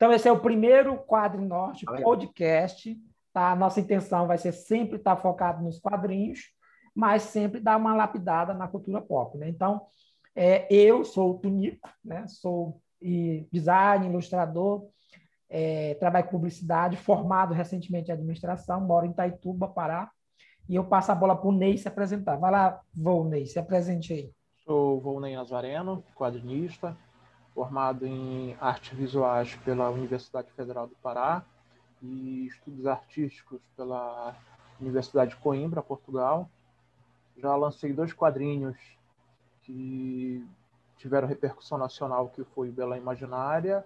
Então, esse é o primeiro Quadro Norte podcast. Tá? A nossa intenção vai ser sempre estar focado nos quadrinhos, mas sempre dar uma lapidada na cultura pop. Né? Então, é, eu sou o Tunico, né? sou e design, ilustrador, é, trabalho com publicidade, formado recentemente em administração, moro em Taituba, Pará, e eu passo a bola para o Ney se apresentar. Vai lá, Volney, se apresente aí. Sou Volney Nazareno, quadrinista, formado em artes visuais pela Universidade Federal do Pará e estudos artísticos pela Universidade de Coimbra, Portugal. Já lancei dois quadrinhos que tiveram repercussão nacional, que foi o Bela Imaginária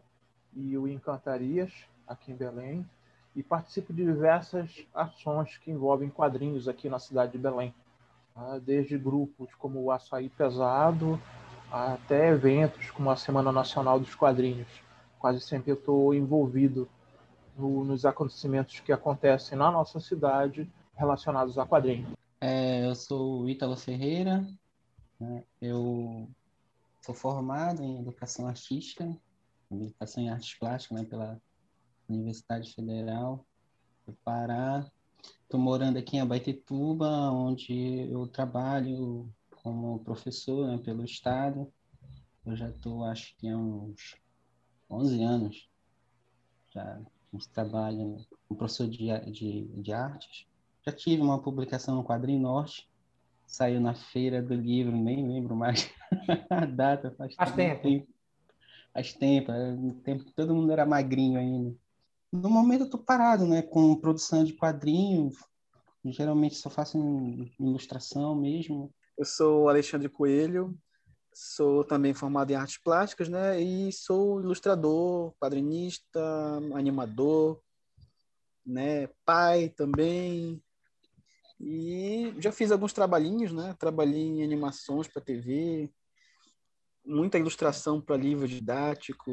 e o Encantarias, aqui em Belém, e participo de diversas ações que envolvem quadrinhos aqui na cidade de Belém, tá? desde grupos como o Açaí Pesado, até eventos como a Semana Nacional dos Quadrinhos. Quase sempre eu estou envolvido no, nos acontecimentos que acontecem na nossa cidade relacionados a quadrinhos. É, eu sou o Ítalo Ferreira, né? eu sou formado em Educação Artística, Educação em Artes Plásticas, né, pela Universidade Federal do Pará. Estou morando aqui em Abaetetuba, onde eu trabalho como professor né, pelo Estado. Eu já estou, acho que há uns 11 anos, já trabalho como professor de, de, de artes. Já tive uma publicação no Quadrinho Norte, saiu na feira do livro, nem lembro mais a data. Faz, faz tempo. tempo. Faz tempo, tempo, todo mundo era magrinho ainda. No momento eu tô parado, né, com produção de quadrinhos, geralmente só faço ilustração mesmo. Eu sou Alexandre Coelho, sou também formado em artes plásticas, né, e sou ilustrador, quadrinista, animador, né, pai também, e já fiz alguns trabalhinhos, né? Trabalhei em animações para TV, muita ilustração para livro didático.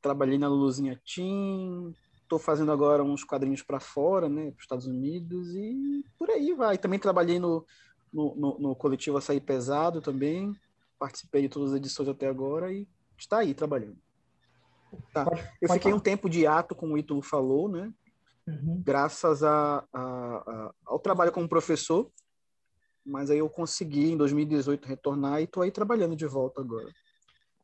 Trabalhei na Luluzinha Team, estou fazendo agora uns quadrinhos para fora, né, para os Estados Unidos e por aí vai. Também trabalhei no, no, no, no coletivo Açaí Pesado também, participei de todas as edições até agora e está aí trabalhando. Tá. Eu fiquei um tempo de ato, como o Ítalo falou, né? uhum. graças a, a, a, ao trabalho como professor. Mas aí eu consegui, em 2018, retornar e estou aí trabalhando de volta agora.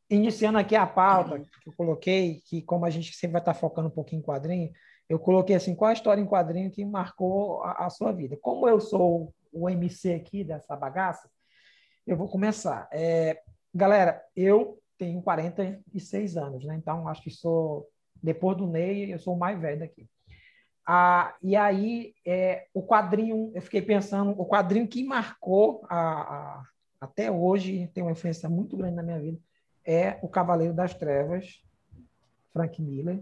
Iniciando aqui a pauta que eu coloquei, que como a gente sempre vai estar focando um pouquinho em quadrinho, eu coloquei assim, qual a história em quadrinho que marcou a, a sua vida? Como eu sou o MC aqui dessa bagaça, eu vou começar. É, galera, eu tenho 46 anos, né? Então, acho que sou, depois do Ney, eu sou o mais velho daqui. Ah, e aí, é, o quadrinho, eu fiquei pensando, o quadrinho que marcou a, a, até hoje, tem uma influência muito grande na minha vida, é O Cavaleiro das Trevas, Frank Miller.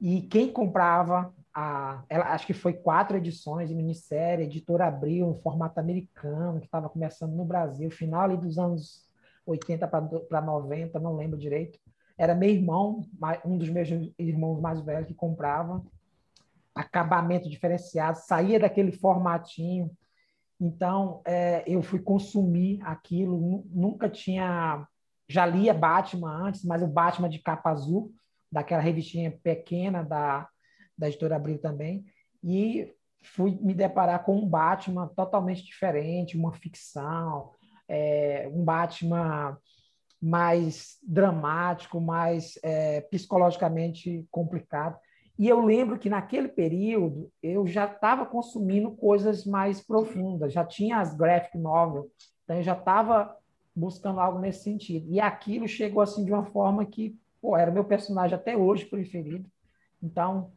E quem comprava, a, ela, acho que foi quatro edições de minissérie, editora Abril, um formato americano, que estava começando no Brasil, final ali dos anos 80 para 90, não lembro direito. Era meu irmão, um dos meus irmãos mais velhos que comprava acabamento diferenciado, saía daquele formatinho. Então, é, eu fui consumir aquilo, nunca tinha. Já lia Batman antes, mas o Batman de capa azul, daquela revistinha pequena da, da editora Abril também, e fui me deparar com um Batman totalmente diferente, uma ficção, é, um Batman mais dramático, mais é, psicologicamente complicado. E eu lembro que naquele período eu já estava consumindo coisas mais profundas, já tinha as graphic novels, então eu já estava buscando algo nesse sentido. E aquilo chegou assim de uma forma que, pô, era meu personagem até hoje preferido. Então,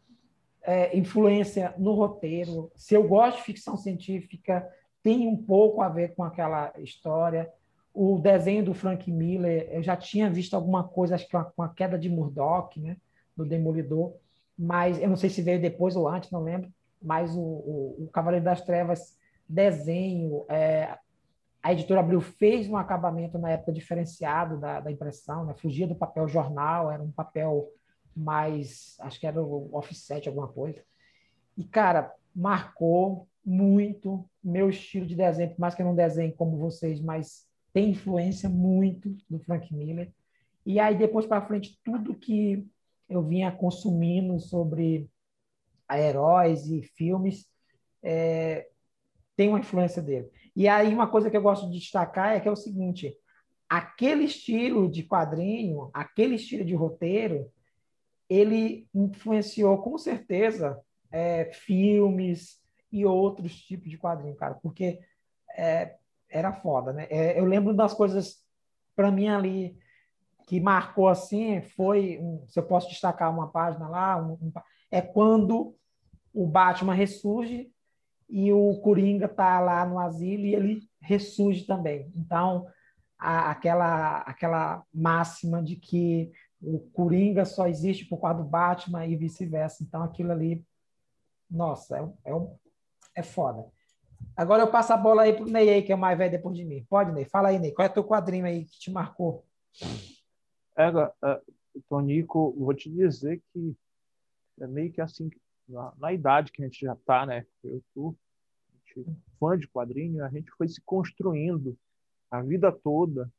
é, influência no roteiro. Se eu gosto de ficção científica, tem um pouco a ver com aquela história. O desenho do Frank Miller, eu já tinha visto alguma coisa, acho que com a queda de Murdoch, né, do Demolidor mas eu não sei se veio depois ou antes, não lembro, mas o, o, o Cavaleiro das Trevas desenho, é, a editora Abril fez um acabamento na época diferenciado da, da impressão, né? fugia do papel jornal, era um papel mais, acho que era o offset, alguma coisa. E, cara, marcou muito meu estilo de desenho, por mais que eu não desenhe como vocês, mas tem influência muito do Frank Miller. E aí, depois para frente, tudo que eu vinha consumindo sobre heróis e filmes, é, tem uma influência dele. E aí uma coisa que eu gosto de destacar é que é o seguinte, aquele estilo de quadrinho, aquele estilo de roteiro, ele influenciou com certeza é, filmes e outros tipos de quadrinho, cara, porque é, era foda, né? É, eu lembro das coisas para mim ali que marcou assim foi, um, se eu posso destacar uma página lá, um, um, é quando o Batman ressurge e o Coringa tá lá no asilo e ele ressurge também. Então, a, aquela aquela máxima de que o Coringa só existe por causa do Batman e vice-versa. Então, aquilo ali, nossa, é, é, é foda. Agora eu passo a bola aí pro Ney que é o mais velho depois de mim. Pode, Ney? Fala aí, Ney. Qual é o teu quadrinho aí que te marcou? É, é Tonico, vou te dizer que é meio que assim, na, na idade que a gente já tá, né? Eu tô fã de quadrinho, a gente foi se construindo a vida toda,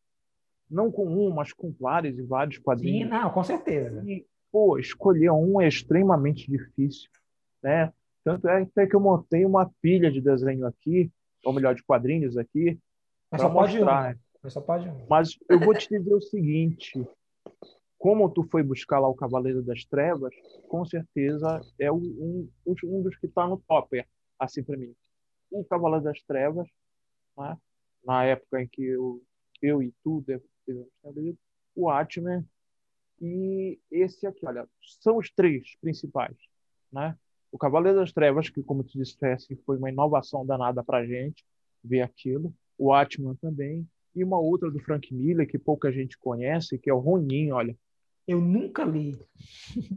não com um, mas com vários e vários quadrinhos. Sim, não, com certeza. E, pô, escolher um é extremamente difícil, né? Tanto é até que eu montei uma pilha de desenho aqui, ou melhor, de quadrinhos aqui, para mostrar. Um. Mas só pode um. Mas eu vou te dizer o seguinte: como tu foi buscar lá o Cavaleiro das Trevas, com certeza é um, um dos que está no top, assim para mim. O Cavaleiro das Trevas, né? na época em que eu, eu e tu o Atman e esse aqui, olha, são os três principais, né? O Cavaleiro das Trevas, que, como tu disseste, foi uma inovação danada para a gente ver aquilo. O Atman também. E uma outra do Frank Miller, que pouca gente conhece, que é o Ronin, olha. Eu nunca li.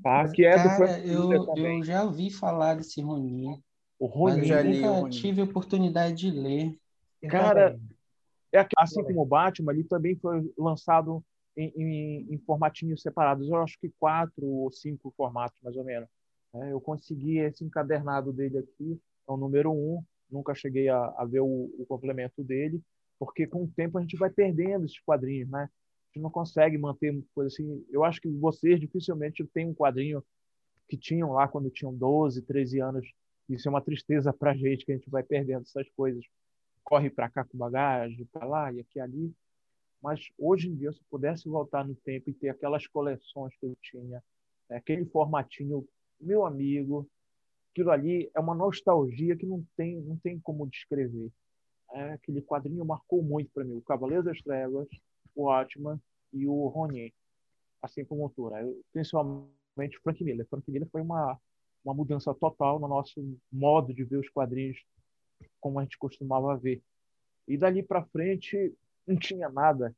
Tá? Que é Cara, do Frank eu, Miller também. Eu já ouvi falar desse Ronin. O Ronin. Mas já eu o nunca Ronin. tive a oportunidade de ler. Cara. É que, assim como o Batman, ele também foi lançado em, em, em formatinhos separados. Eu acho que quatro ou cinco formatos, mais ou menos. É, eu consegui esse encadernado dele aqui, é o número um. Nunca cheguei a, a ver o, o complemento dele, porque com o tempo a gente vai perdendo esses quadrinhos, né? A gente não consegue manter coisa assim. Eu acho que vocês dificilmente têm um quadrinho que tinham lá quando tinham 12, 13 anos. Isso é uma tristeza para a gente, que a gente vai perdendo essas coisas corre para cá com bagagem, para lá e aqui ali. Mas hoje em dia, se eu pudesse voltar no tempo e ter aquelas coleções que eu tinha, né, aquele formatinho, meu amigo, aquilo ali é uma nostalgia que não tem, não tem como descrever. É, aquele quadrinho marcou muito para mim. O Cavaleiro das Trevas, o Atman e o Ronin, assim como o Tura. Principalmente Frank Miller. Frank Miller foi uma, uma mudança total no nosso modo de ver os quadrinhos como a gente costumava ver. E dali para frente não tinha nada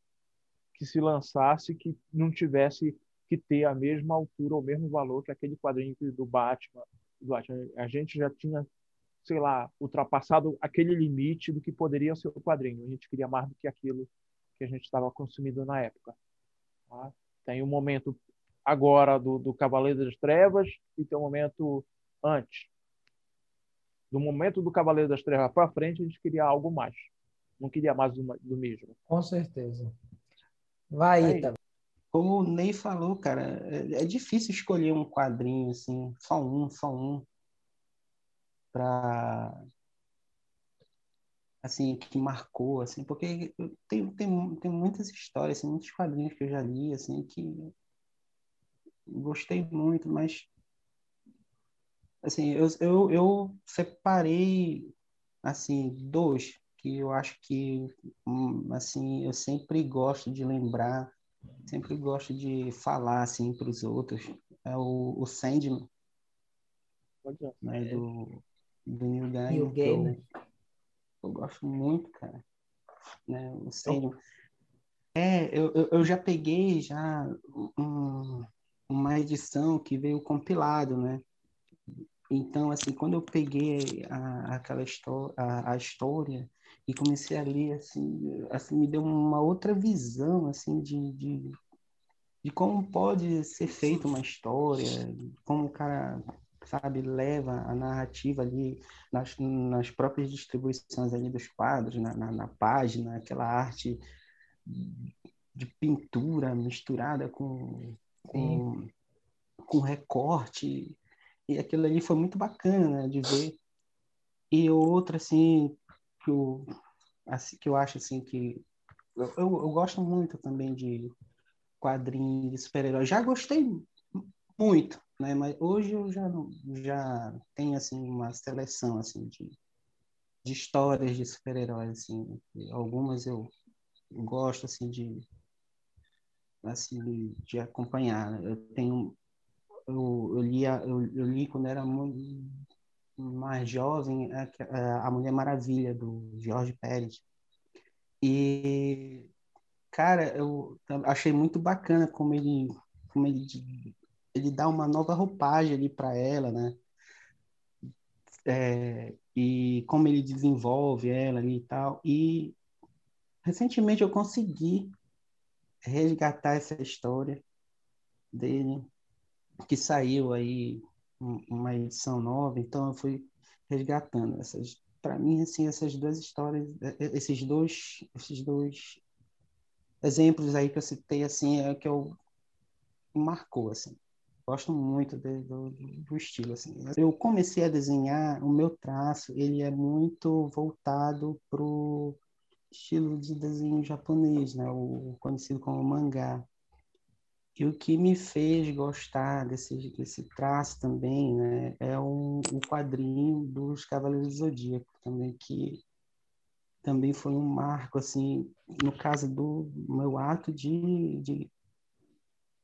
que se lançasse que não tivesse que ter a mesma altura, o mesmo valor que aquele quadrinho do Batman. Do Batman. A gente já tinha, sei lá, ultrapassado aquele limite do que poderia ser o quadrinho. A gente queria mais do que aquilo que a gente estava consumindo na época. Tá? Tem um momento agora do, do Cavaleiro das Trevas e tem um momento antes do momento do Cavaleiro das Trevas para frente, a gente queria algo mais. Não queria mais do, do mesmo. Com certeza. Vai, Aí. Ita. Como o Ney falou, cara, é, é difícil escolher um quadrinho assim, só um, só um, para assim que marcou, assim, porque tem, tem, tem muitas histórias, assim, muitos quadrinhos que eu já li, assim, que gostei muito, mas assim, eu, eu, eu separei assim dois que eu acho que hum, assim eu sempre gosto de lembrar sempre gosto de falar assim para os outros. É o, o Sandman. Né, do, do Neil Gaiman, eu, eu gosto muito cara né o Sandman. É eu, eu, eu já peguei já um, uma edição que veio compilado né então, assim, quando eu peguei a, aquela história, a, a, história e comecei a ler, assim, assim, me deu uma outra visão, assim, de, de, de como pode ser feita uma história, como o cara, sabe, leva a narrativa ali nas, nas próprias distribuições ali dos quadros, na, na, na página, aquela arte de pintura misturada com, com com recorte, e aquilo ali foi muito bacana né, de ver. E outra, assim, que eu, assim, que eu acho assim que. Eu, eu, gosto muito também de quadrinhos de super-heróis. Já gostei muito, né? Mas hoje eu já, já tenho, assim, uma seleção, assim, de, de histórias de super-heróis, assim. Algumas eu gosto, assim, de assim de acompanhar. Eu tenho eu, eu lia eu, eu li quando era muito mais jovem a, a Mulher Maravilha do Jorge Pérez. E cara eu achei muito bacana como ele como ele ele dá uma nova roupagem ali para ela né? É, e como ele desenvolve ela ali e tal. E recentemente eu consegui resgatar essa história dele, que saiu aí uma edição nova, então eu fui resgatando essas para mim assim essas duas histórias é, é, esses dois esses dois exemplos aí que eu citei assim é que eu marcou assim gosto muito de, do, do estilo assim eu comecei a desenhar o meu traço ele é muito voltado pro estilo de desenho japonês, né? o conhecido como mangá. E o que me fez gostar desse, desse traço também né, é um, um quadrinho dos Cavaleiros do Zodíaco, também, que também foi um marco, assim, no caso do meu ato de, de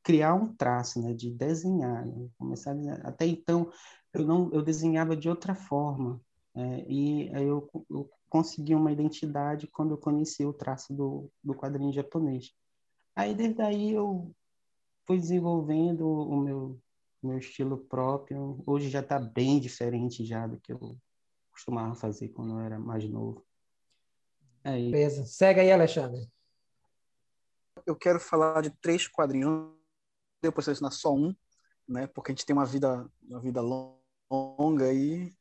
criar um traço, né, de desenhar. Né? Começar desenhar. Até então, eu, não, eu desenhava de outra forma, é, e eu, eu consegui uma identidade quando eu conheci o traço do, do quadrinho japonês. Aí, desde aí, eu fui desenvolvendo o meu, meu estilo próprio. Hoje já está bem diferente já do que eu costumava fazer quando eu era mais novo. É Beleza. Segue aí, Alexandre. Eu quero falar de três quadrinhos. Depois selecionar só um, né? Porque a gente tem uma vida, uma vida longa e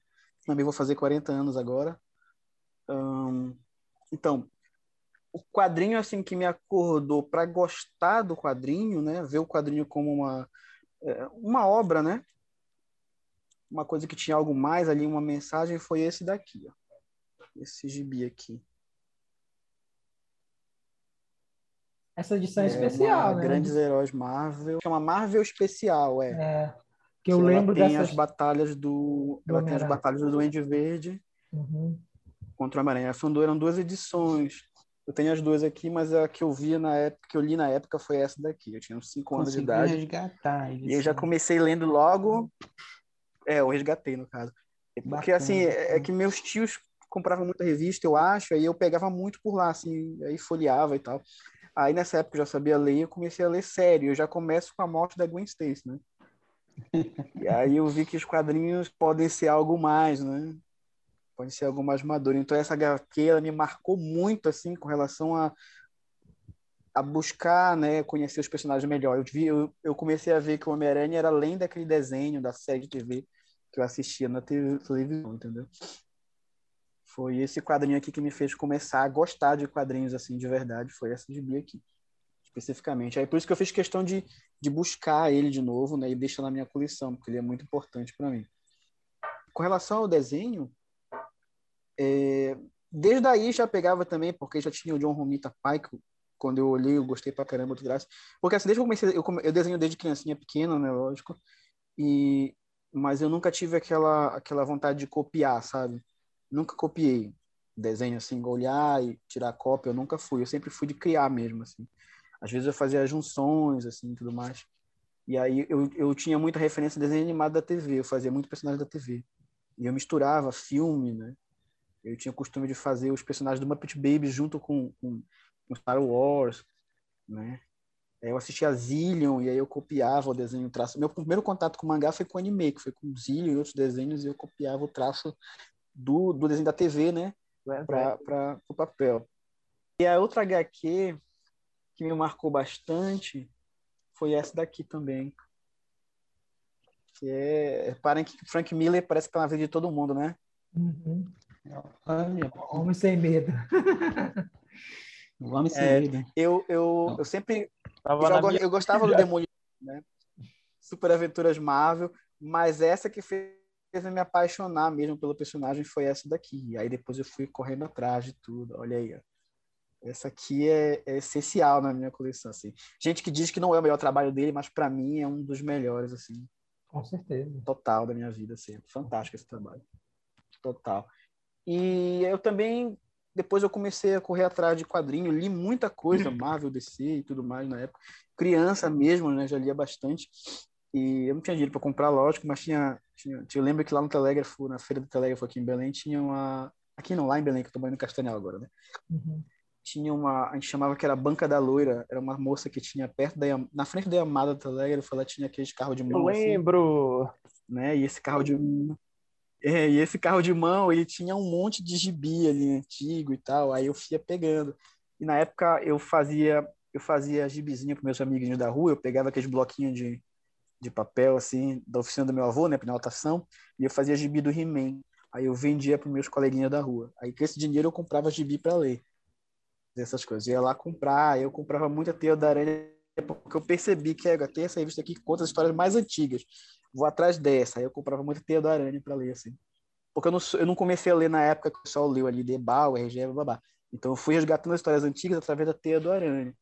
também vou fazer 40 anos agora então, o quadrinho assim que me acordou para gostar do quadrinho, né? Ver o quadrinho como uma é, uma obra, né? Uma coisa que tinha algo mais ali, uma mensagem, foi esse daqui, ó. Esse gibi aqui. Essa edição é, especial, né? Grandes Heróis Marvel. Chama Marvel Especial, é. É. Que eu que lembro ela tem dessas... as batalhas do, do ela tem as batalhas do Duende Verde. Uhum contra o Homem-Aranha. Eram duas edições. Eu tenho as duas aqui, mas a que eu vi na época, que eu li na época foi essa daqui. Eu tinha uns 5 anos de idade. resgatar E eu já comecei lendo logo. É, eu resgatei, no caso. Porque, Bacana. assim, é, é que meus tios compravam muita revista, eu acho, aí eu pegava muito por lá, assim, aí folheava e tal. Aí nessa época eu já sabia ler, eu comecei a ler sério. Eu já começo com a morte da Gwen Stacy, né? e aí eu vi que os quadrinhos podem ser algo mais, né? Pode ser algo mais maduro. Então essa HQ ela me marcou muito assim com relação a a buscar, né, conhecer os personagens melhor. Eu, vi, eu, eu comecei a ver que o Homem-Aranha era além daquele desenho da série de TV que eu assistia na televisão, entendeu? Foi esse quadrinho aqui que me fez começar a gostar de quadrinhos assim de verdade, foi essa de Bia aqui, especificamente. Aí por isso que eu fiz questão de, de buscar ele de novo, né, e deixar na minha coleção, porque ele é muito importante para mim. Com relação ao desenho, é, desde aí já pegava também, porque já tinha o John Romita pai, que quando eu olhei eu gostei pra caramba do traço. Porque assim, desde que eu comecei, eu, eu desenho desde criancinha pequena, né, lógico, e, mas eu nunca tive aquela, aquela vontade de copiar, sabe? Nunca copiei desenho assim, olhar e tirar cópia, eu nunca fui, eu sempre fui de criar mesmo, assim. Às vezes eu fazia junções, assim, tudo mais. E aí eu, eu tinha muita referência de desenho animado da TV, eu fazia muito personagem da TV. E eu misturava filme, né? Eu tinha o costume de fazer os personagens do Muppet Babies junto com, com, com Star Wars, né? Eu assistia a Zillion e aí eu copiava o desenho, o traço. Meu primeiro contato com mangá foi com anime, que foi com Zillion e outros desenhos, e eu copiava o traço do, do desenho da TV, né? Para o papel. E a outra HQ que me marcou bastante foi essa daqui também. Que é. Reparem que Frank Miller parece que tá na vida de todo mundo, né? Uhum. Homem sem medo. Homem sem é, medo. Eu, eu, eu sempre. Eu, eu, gostava do Demolidor, né? Super Aventuras Marvel, mas essa que fez eu me apaixonar mesmo pelo personagem foi essa daqui. Aí depois eu fui correndo atrás de tudo. Olha aí, ó. Essa aqui é, é, essencial na minha coleção, assim. Gente que diz que não é o melhor trabalho dele, mas para mim é um dos melhores, assim. Com certeza. Total da minha vida, assim. Fantástico esse trabalho. Total. E eu também depois eu comecei a correr atrás de quadrinho, li muita coisa, Marvel, DC e tudo mais na época. Criança mesmo, né? Já lia bastante. E eu não tinha dinheiro para comprar, lógico, mas tinha, tinha, Eu lembro que lá no Telégrafo, na feira do Telégrafo aqui em Belém, tinha uma. Aqui não, lá em Belém, que eu tô morando no Castanhal agora, né? Uhum. Tinha uma. A gente chamava que era Banca da Loira. Era uma moça que tinha perto da. Na frente da Yamada do Telégrafo, ela tinha aqueles carros de mão. Eu assim, lembro! Assim, né? E esse carro de. É, e esse carro de mão, ele tinha um monte de gibi ali antigo e tal. Aí eu ia pegando. E na época eu fazia. Eu fazia gibizinho com meus amiguinhos da rua, eu pegava aqueles bloquinhos de, de papel, assim, da oficina do meu avô, né, para anotação, e eu fazia gibi do He-Man. Aí eu vendia para meus coleguinhas da rua. Aí com esse dinheiro eu comprava gibi para ler. Essas coisas. Eu ia lá comprar, eu comprava muita teia da aranha, porque eu percebi que é, tem essa revista aqui que conta as histórias mais antigas. Vou atrás dessa. Aí eu comprava muita teia da aranha para ler, assim. Porque eu não, eu não comecei a ler na época que o pessoal leu ali Debal, RG, babá. Então eu fui resgatando as histórias antigas através da teia do aranha.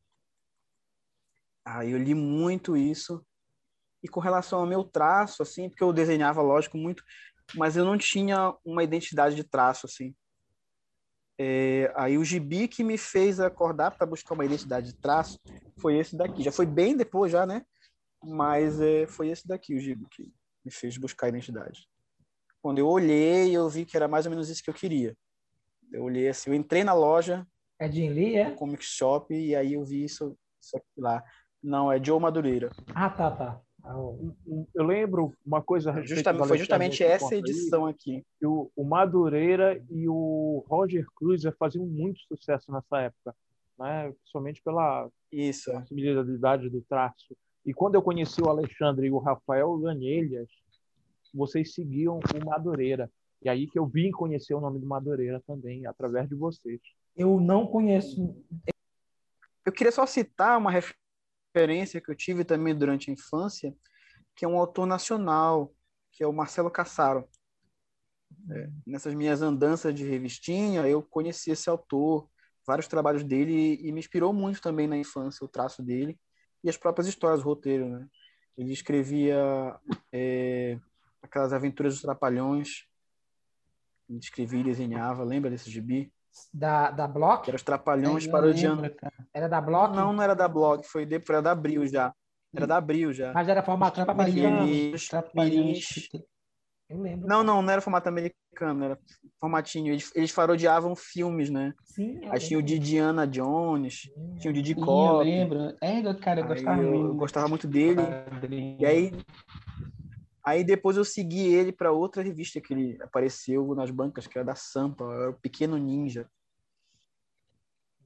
Aí eu li muito isso e com relação ao meu traço, assim, porque eu desenhava, lógico, muito, mas eu não tinha uma identidade de traço, assim. É, aí o gibi que me fez acordar para buscar uma identidade de traço foi esse daqui. Já foi bem depois, já, né? Mas é, foi esse daqui o gibi que me fez buscar a identidade. Quando eu olhei, eu vi que era mais ou menos isso que eu queria. Eu olhei assim, eu entrei na loja. É de Lee, é? Comic Shop, e aí eu vi isso, isso aqui lá. Não, é Joe Madureira. Ah, tá, tá. Eu lembro uma coisa a Justamente, Foi justamente essa edição aqui. O, o Madureira e o Roger Cruiser faziam muito sucesso nessa época, né? principalmente pela Isso. possibilidade do traço. E quando eu conheci o Alexandre e o Rafael Ganelhas, vocês seguiam o Madureira. E aí que eu vim conhecer o nome do Madureira também, através de vocês. Eu não conheço. Eu queria só citar uma referência referência que eu tive também durante a infância, que é um autor nacional, que é o Marcelo Cassaro. É, nessas minhas andanças de revistinha, eu conheci esse autor, vários trabalhos dele, e me inspirou muito também na infância o traço dele e as próprias histórias, o roteiro. Né? Ele escrevia é, aquelas aventuras dos Trapalhões, ele escrevia e desenhava, lembra desse gibi? Da, da Block? Era os Trapalhões é, parodiando. Era da Block? Não, não era da Block, foi depois, era da Abril já. Era da Abril já. Mas era formato americano. Trapalhões. Eu lembro. Não, não, não era formato americano, era formatinho. Eles, eles parodiavam filmes, né? Sim. Aí tinha o de Diana Jones, Sim. tinha o de Didi Eu lembro. É, cara, eu gostava eu, muito. Eu gostava muito dele. E aí, aí depois eu segui ele para outra revista que ele apareceu nas bancas, que era da Sampa, era o Pequeno Ninja.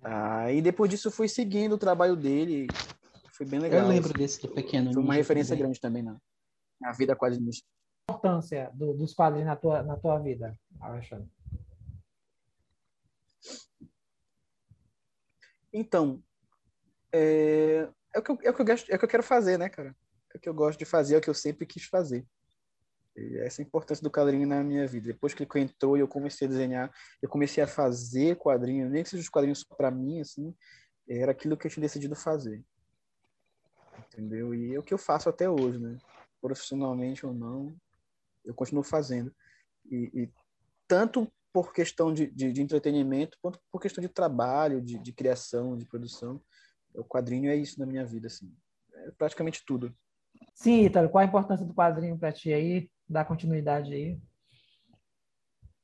Aí depois disso eu fui seguindo o trabalho dele. Foi bem legal. Eu lembro desse do Pequeno Foi uma referência também. grande também na, na vida quadrinista. A importância do, dos quadrinhos na tua, na tua vida, Alexandre? Então, é, é, o que eu, é, o que eu é o que eu quero fazer, né, cara? É o que eu gosto de fazer, é o que eu sempre quis fazer. E essa é a importância do quadrinho na minha vida. Depois que ele entrou e eu comecei a desenhar, eu comecei a fazer quadrinhos, nem que seja os quadrinhos para mim, assim, era aquilo que eu tinha decidido fazer. Entendeu? E é o que eu faço até hoje, né? Profissionalmente ou não, eu continuo fazendo. E, e tanto por questão de, de, de, entretenimento, quanto por questão de trabalho, de, de criação, de produção. O quadrinho é isso na minha vida, assim. É praticamente tudo. Sim, Ítalo, qual a importância do quadrinho para ti aí? Dá continuidade aí.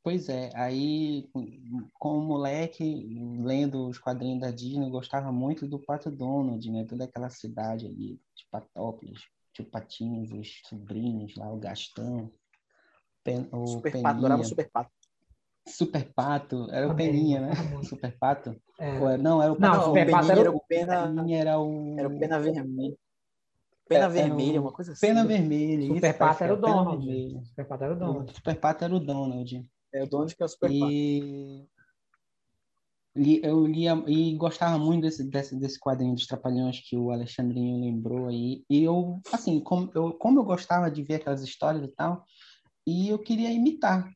Pois é, aí, como moleque, lendo os quadrinhos da Disney, eu gostava muito do Pato Donald, né? Toda aquela cidade ali, de Patópolis, Tio Patinhos, os sobrinhos lá, o Gastão, Pen, o Super Peninha. Pato, adorava Super Pato. Super Pato, era o Peninha, né? Super Pato. É. Não, era o Pato. Não, Super Pato era o Pena. Era o... Era o Pena Vermelho. Pena é, vermelha, uma coisa assim. Pena vermelha. Super Pato era o Donald. Super Pato era o Donald. Super Pato era o Donald. É o Donald que é o Super e... li, eu lia e gostava muito desse, desse, desse quadrinho dos Trapalhões que o Alexandrinho lembrou aí. E eu, assim, como eu, como eu gostava de ver aquelas histórias e tal, e eu queria imitar.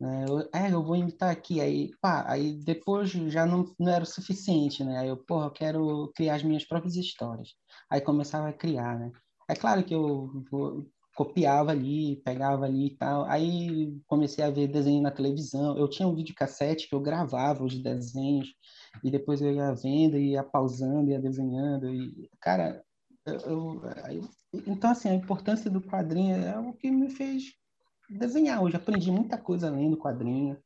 Né? Eu, é, eu vou imitar aqui. Aí, pá, aí depois já não, não era o suficiente, né? Aí eu, porra, eu quero criar as minhas próprias histórias. Aí começava a criar, né? É claro que eu vou, copiava ali, pegava ali e tal. Aí comecei a ver desenho na televisão. Eu tinha um videocassete que eu gravava os desenhos e depois eu ia vendo, ia pausando, ia desenhando. E, cara, eu, eu, eu, então, assim, a importância do quadrinho é o que me fez desenhar. Hoje aprendi muita coisa lendo quadrinho.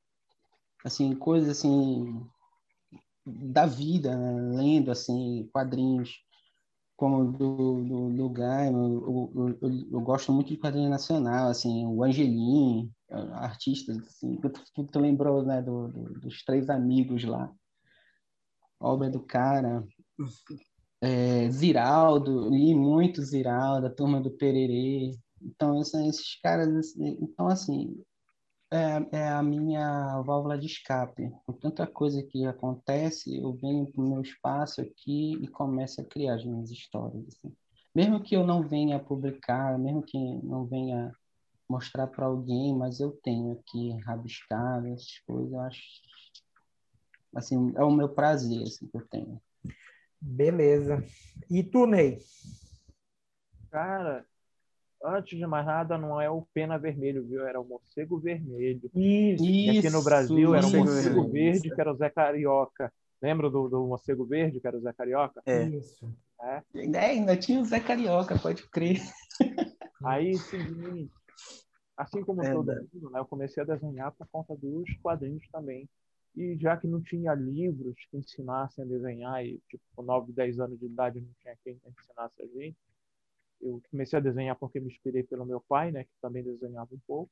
Assim, coisas assim da vida, né? lendo assim quadrinhos como do, do, do Gaiman, eu, eu, eu, eu, gosto muito de quadrinho nacional, assim, o Angelim, artistas, assim, tu, tu lembrou, né, do, do, dos Três Amigos lá, obra do cara, é, Ziraldo, li muito Ziraldo, a Turma do Pererê, então, são esses caras, assim, então, assim, é, é, a minha válvula de escape. Com tanta coisa que acontece, eu venho para o meu espaço aqui e começo a criar as minhas histórias. Assim. Mesmo que eu não venha publicar, mesmo que não venha mostrar para alguém, mas eu tenho aqui rabiscado essas coisas, eu acho assim, é o meu prazer assim, que eu tenho. Beleza. E tu, Ney? Cara, antes de mais nada, não é o pena vermelho, viu? Era o morcego vermelho. Isso. E aqui no Brasil era o morcego verde, que era o Zé Carioca. Lembra do, do morcego verde, que era o Zé Carioca? É. Isso. É. é ainda tinha o Zé Carioca, pode crer. Aí, seguinte, assim como é, todo mundo, né, eu comecei a desenhar por conta dos quadrinhos também. E já que não tinha livros que ensinassem a desenhar, e tipo, com 9, 10 anos de idade não tinha quem ensinasse a gente, eu comecei a desenhar porque me inspirei pelo meu pai, né, que também desenhava um pouco.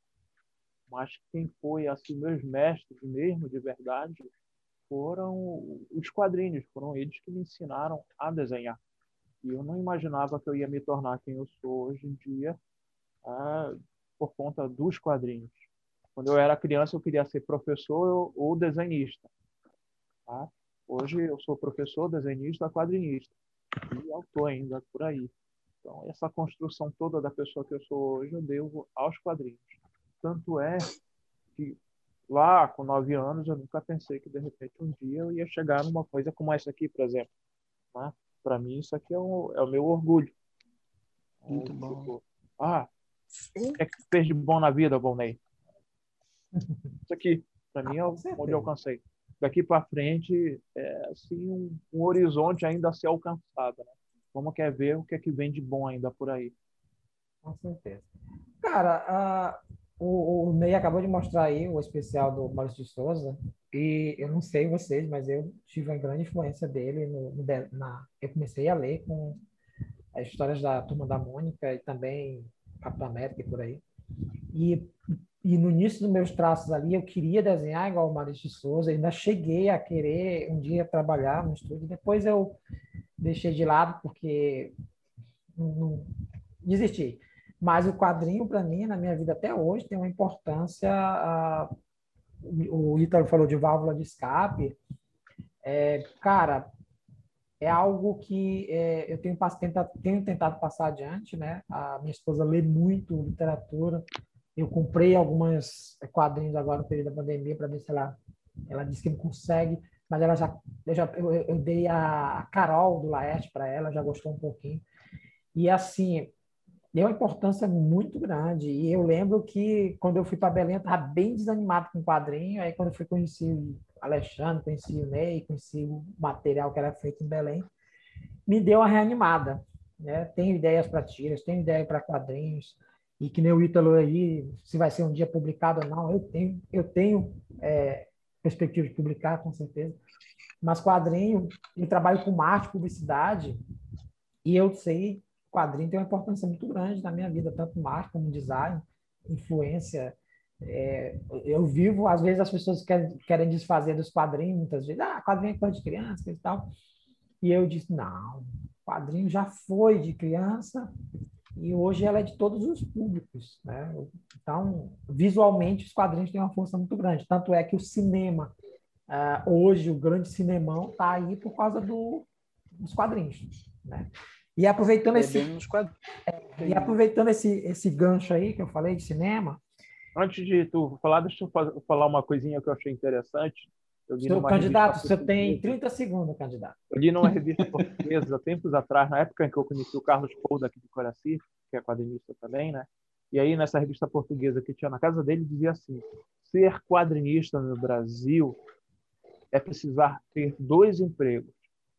Mas quem foi assim meus mestres mesmo, de verdade, foram os quadrinhos, foram eles que me ensinaram a desenhar. E eu não imaginava que eu ia me tornar quem eu sou hoje em dia ah, por conta dos quadrinhos. Quando eu era criança, eu queria ser professor ou desenhista. Tá? Hoje eu sou professor, desenhista, quadrinista e autor ainda por aí. Então, essa construção toda da pessoa que eu sou hoje, eu devo aos quadrinhos. Tanto é que lá, com nove anos, eu nunca pensei que, de repente, um dia eu ia chegar numa coisa como essa aqui, por exemplo. Né? Para mim, isso aqui é o, é o meu orgulho. Muito é, bom. Tipo, ah, o que é que fez de bom na vida, Volney? Isso aqui, para mim, é onde eu alcancei. Daqui para frente, é assim, um, um horizonte ainda a ser alcançado, né? Vamos quer ver o que é que vem de bom ainda por aí. Com certeza. Cara, o, o Ney acabou de mostrar aí o especial do Maurício de Souza, e eu não sei vocês, mas eu tive uma grande influência dele. No, no, na, eu comecei a ler com as histórias da Turma da Mônica e também Capitão América e por aí. E, e no início dos meus traços ali, eu queria desenhar igual o Maurício de Souza, ainda cheguei a querer um dia trabalhar no estúdio. Depois eu deixei de lado porque não, desisti. Mas o quadrinho, para mim, na minha vida até hoje, tem uma importância. A, o Ítalo falou de válvula de escape. É, cara, é algo que é, eu tenho, tentado, tenho tentado passar adiante, né? A minha esposa lê muito literatura. Eu comprei alguns quadrinhos agora no período da pandemia para ver se ela, ela disse que não consegue mas ela já, eu, já, eu, eu dei a Carol do Laerte para ela, já gostou um pouquinho. E assim, deu uma importância muito grande. E eu lembro que quando eu fui para Belém, eu estava bem desanimado com o quadrinho. Aí quando eu fui conhecer o Alexandre, conheci o Ney, conheci o material que era feito em Belém, me deu uma reanimada. Né? Tenho ideias para tiras, tenho ideia para quadrinhos. E que nem o Ítalo aí, se vai ser um dia publicado ou não, eu tenho, eu tenho é, perspectiva de publicar, com certeza. Mas quadrinho, eu trabalho com marketing, publicidade, e eu sei quadrinho tem uma importância muito grande na minha vida, tanto marketing como design, influência. É, eu vivo, às vezes as pessoas querem, querem desfazer dos quadrinhos, muitas vezes, ah, quadrinho é coisa de criança e tal. E eu disse, não, quadrinho já foi de criança, e hoje ela é de todos os públicos, né? Então, visualmente, os quadrinhos têm uma força muito grande. Tanto é que o cinema uh, hoje o grande cinemão está aí por causa do, dos quadrinhos. Né? E aproveitando esse é, e aproveitando esse, esse gancho aí que eu falei de cinema. Antes de tu falar, deixa eu falar uma coisinha que eu achei interessante. Seu candidato, você tem 30 segundos, candidato. Eu li numa revista portuguesa, tempos atrás, na época em que eu conheci o Carlos Pou daqui de Coraci, que é quadrinista também, né? E aí, nessa revista portuguesa que tinha na casa dele, dizia assim: ser quadrinista no Brasil é precisar ter dois empregos.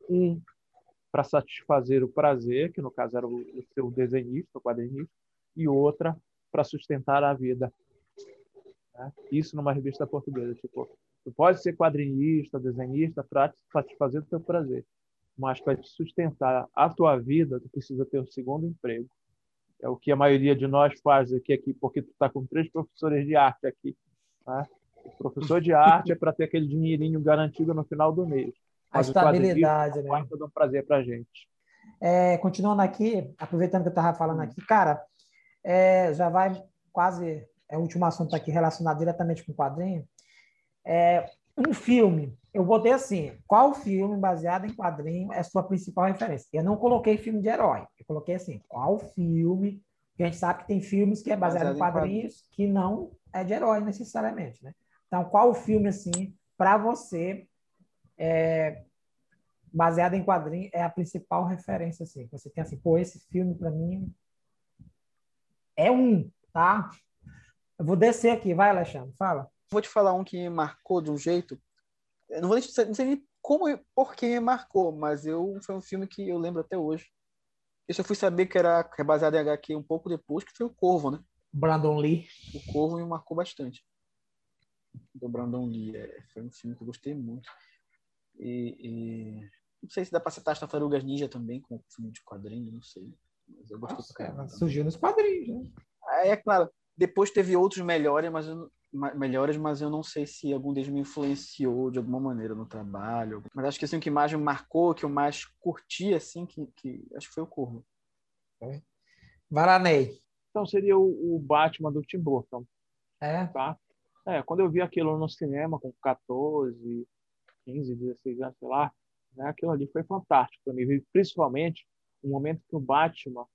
Um para satisfazer o prazer, que no caso era o seu desenhista, o quadrinista, e outra para sustentar a vida. Né? Isso numa revista portuguesa. Tipo, tu pode ser quadrinista, desenhista para satisfazer o teu prazer, mas para te sustentar a tua vida, tu precisa ter um segundo emprego. É o que a maioria de nós faz aqui, aqui porque tu está com três professores de arte aqui. Tá? O professor de arte é para ter aquele dinheirinho garantido no final do mês. A estabilidade, né? Dar um prazer para gente. É, continuando aqui, aproveitando que eu estava falando aqui, cara, é, já vai quase, é o último assunto aqui relacionado diretamente com o quadrinho. É, um filme, eu botei assim, qual filme baseado em quadrinho é sua principal referência? Eu não coloquei filme de herói, eu coloquei assim, qual filme, porque a gente sabe que tem filmes que é baseado, baseado em quadrinhos em que não é de herói necessariamente, né? Então, qual filme, assim, para você, é, baseado em quadrinho, é a principal referência, assim? Você tem assim, pô, esse filme, para mim, é um, tá? Eu vou descer aqui, vai, Alexandre, fala. Vou te falar um que me marcou de um jeito. Eu não vou nem, não sei nem como, por que me marcou, mas eu, foi um filme que eu lembro até hoje. Eu fui saber que era baseado em HQ um pouco depois, que foi o Corvo, né? Brandon Lee. O Corvo me marcou bastante. Do Brandon Lee. É, foi um filme que eu gostei muito. E, e... não sei se dá pra citar as Tartarugas Ninja também, com filme de quadrinho, não sei. Mas eu gostei Nossa, pra caramba. Surgiu nos quadrinhos, né? É, é claro. Depois teve outros melhores, mas eu, melhores, mas eu não sei se algum deles me influenciou de alguma maneira no trabalho. Mas acho que assim, o que mais me marcou, que eu mais curti, assim, que, que acho que foi o Corvo. É. Varanei. Então seria o, o, Batman do Tim Burton. É? Tá? É, quando eu vi aquilo no cinema com 14, 15, 16 anos, sei lá, né, aquilo ali foi fantástico para mim. Principalmente o momento que o Batman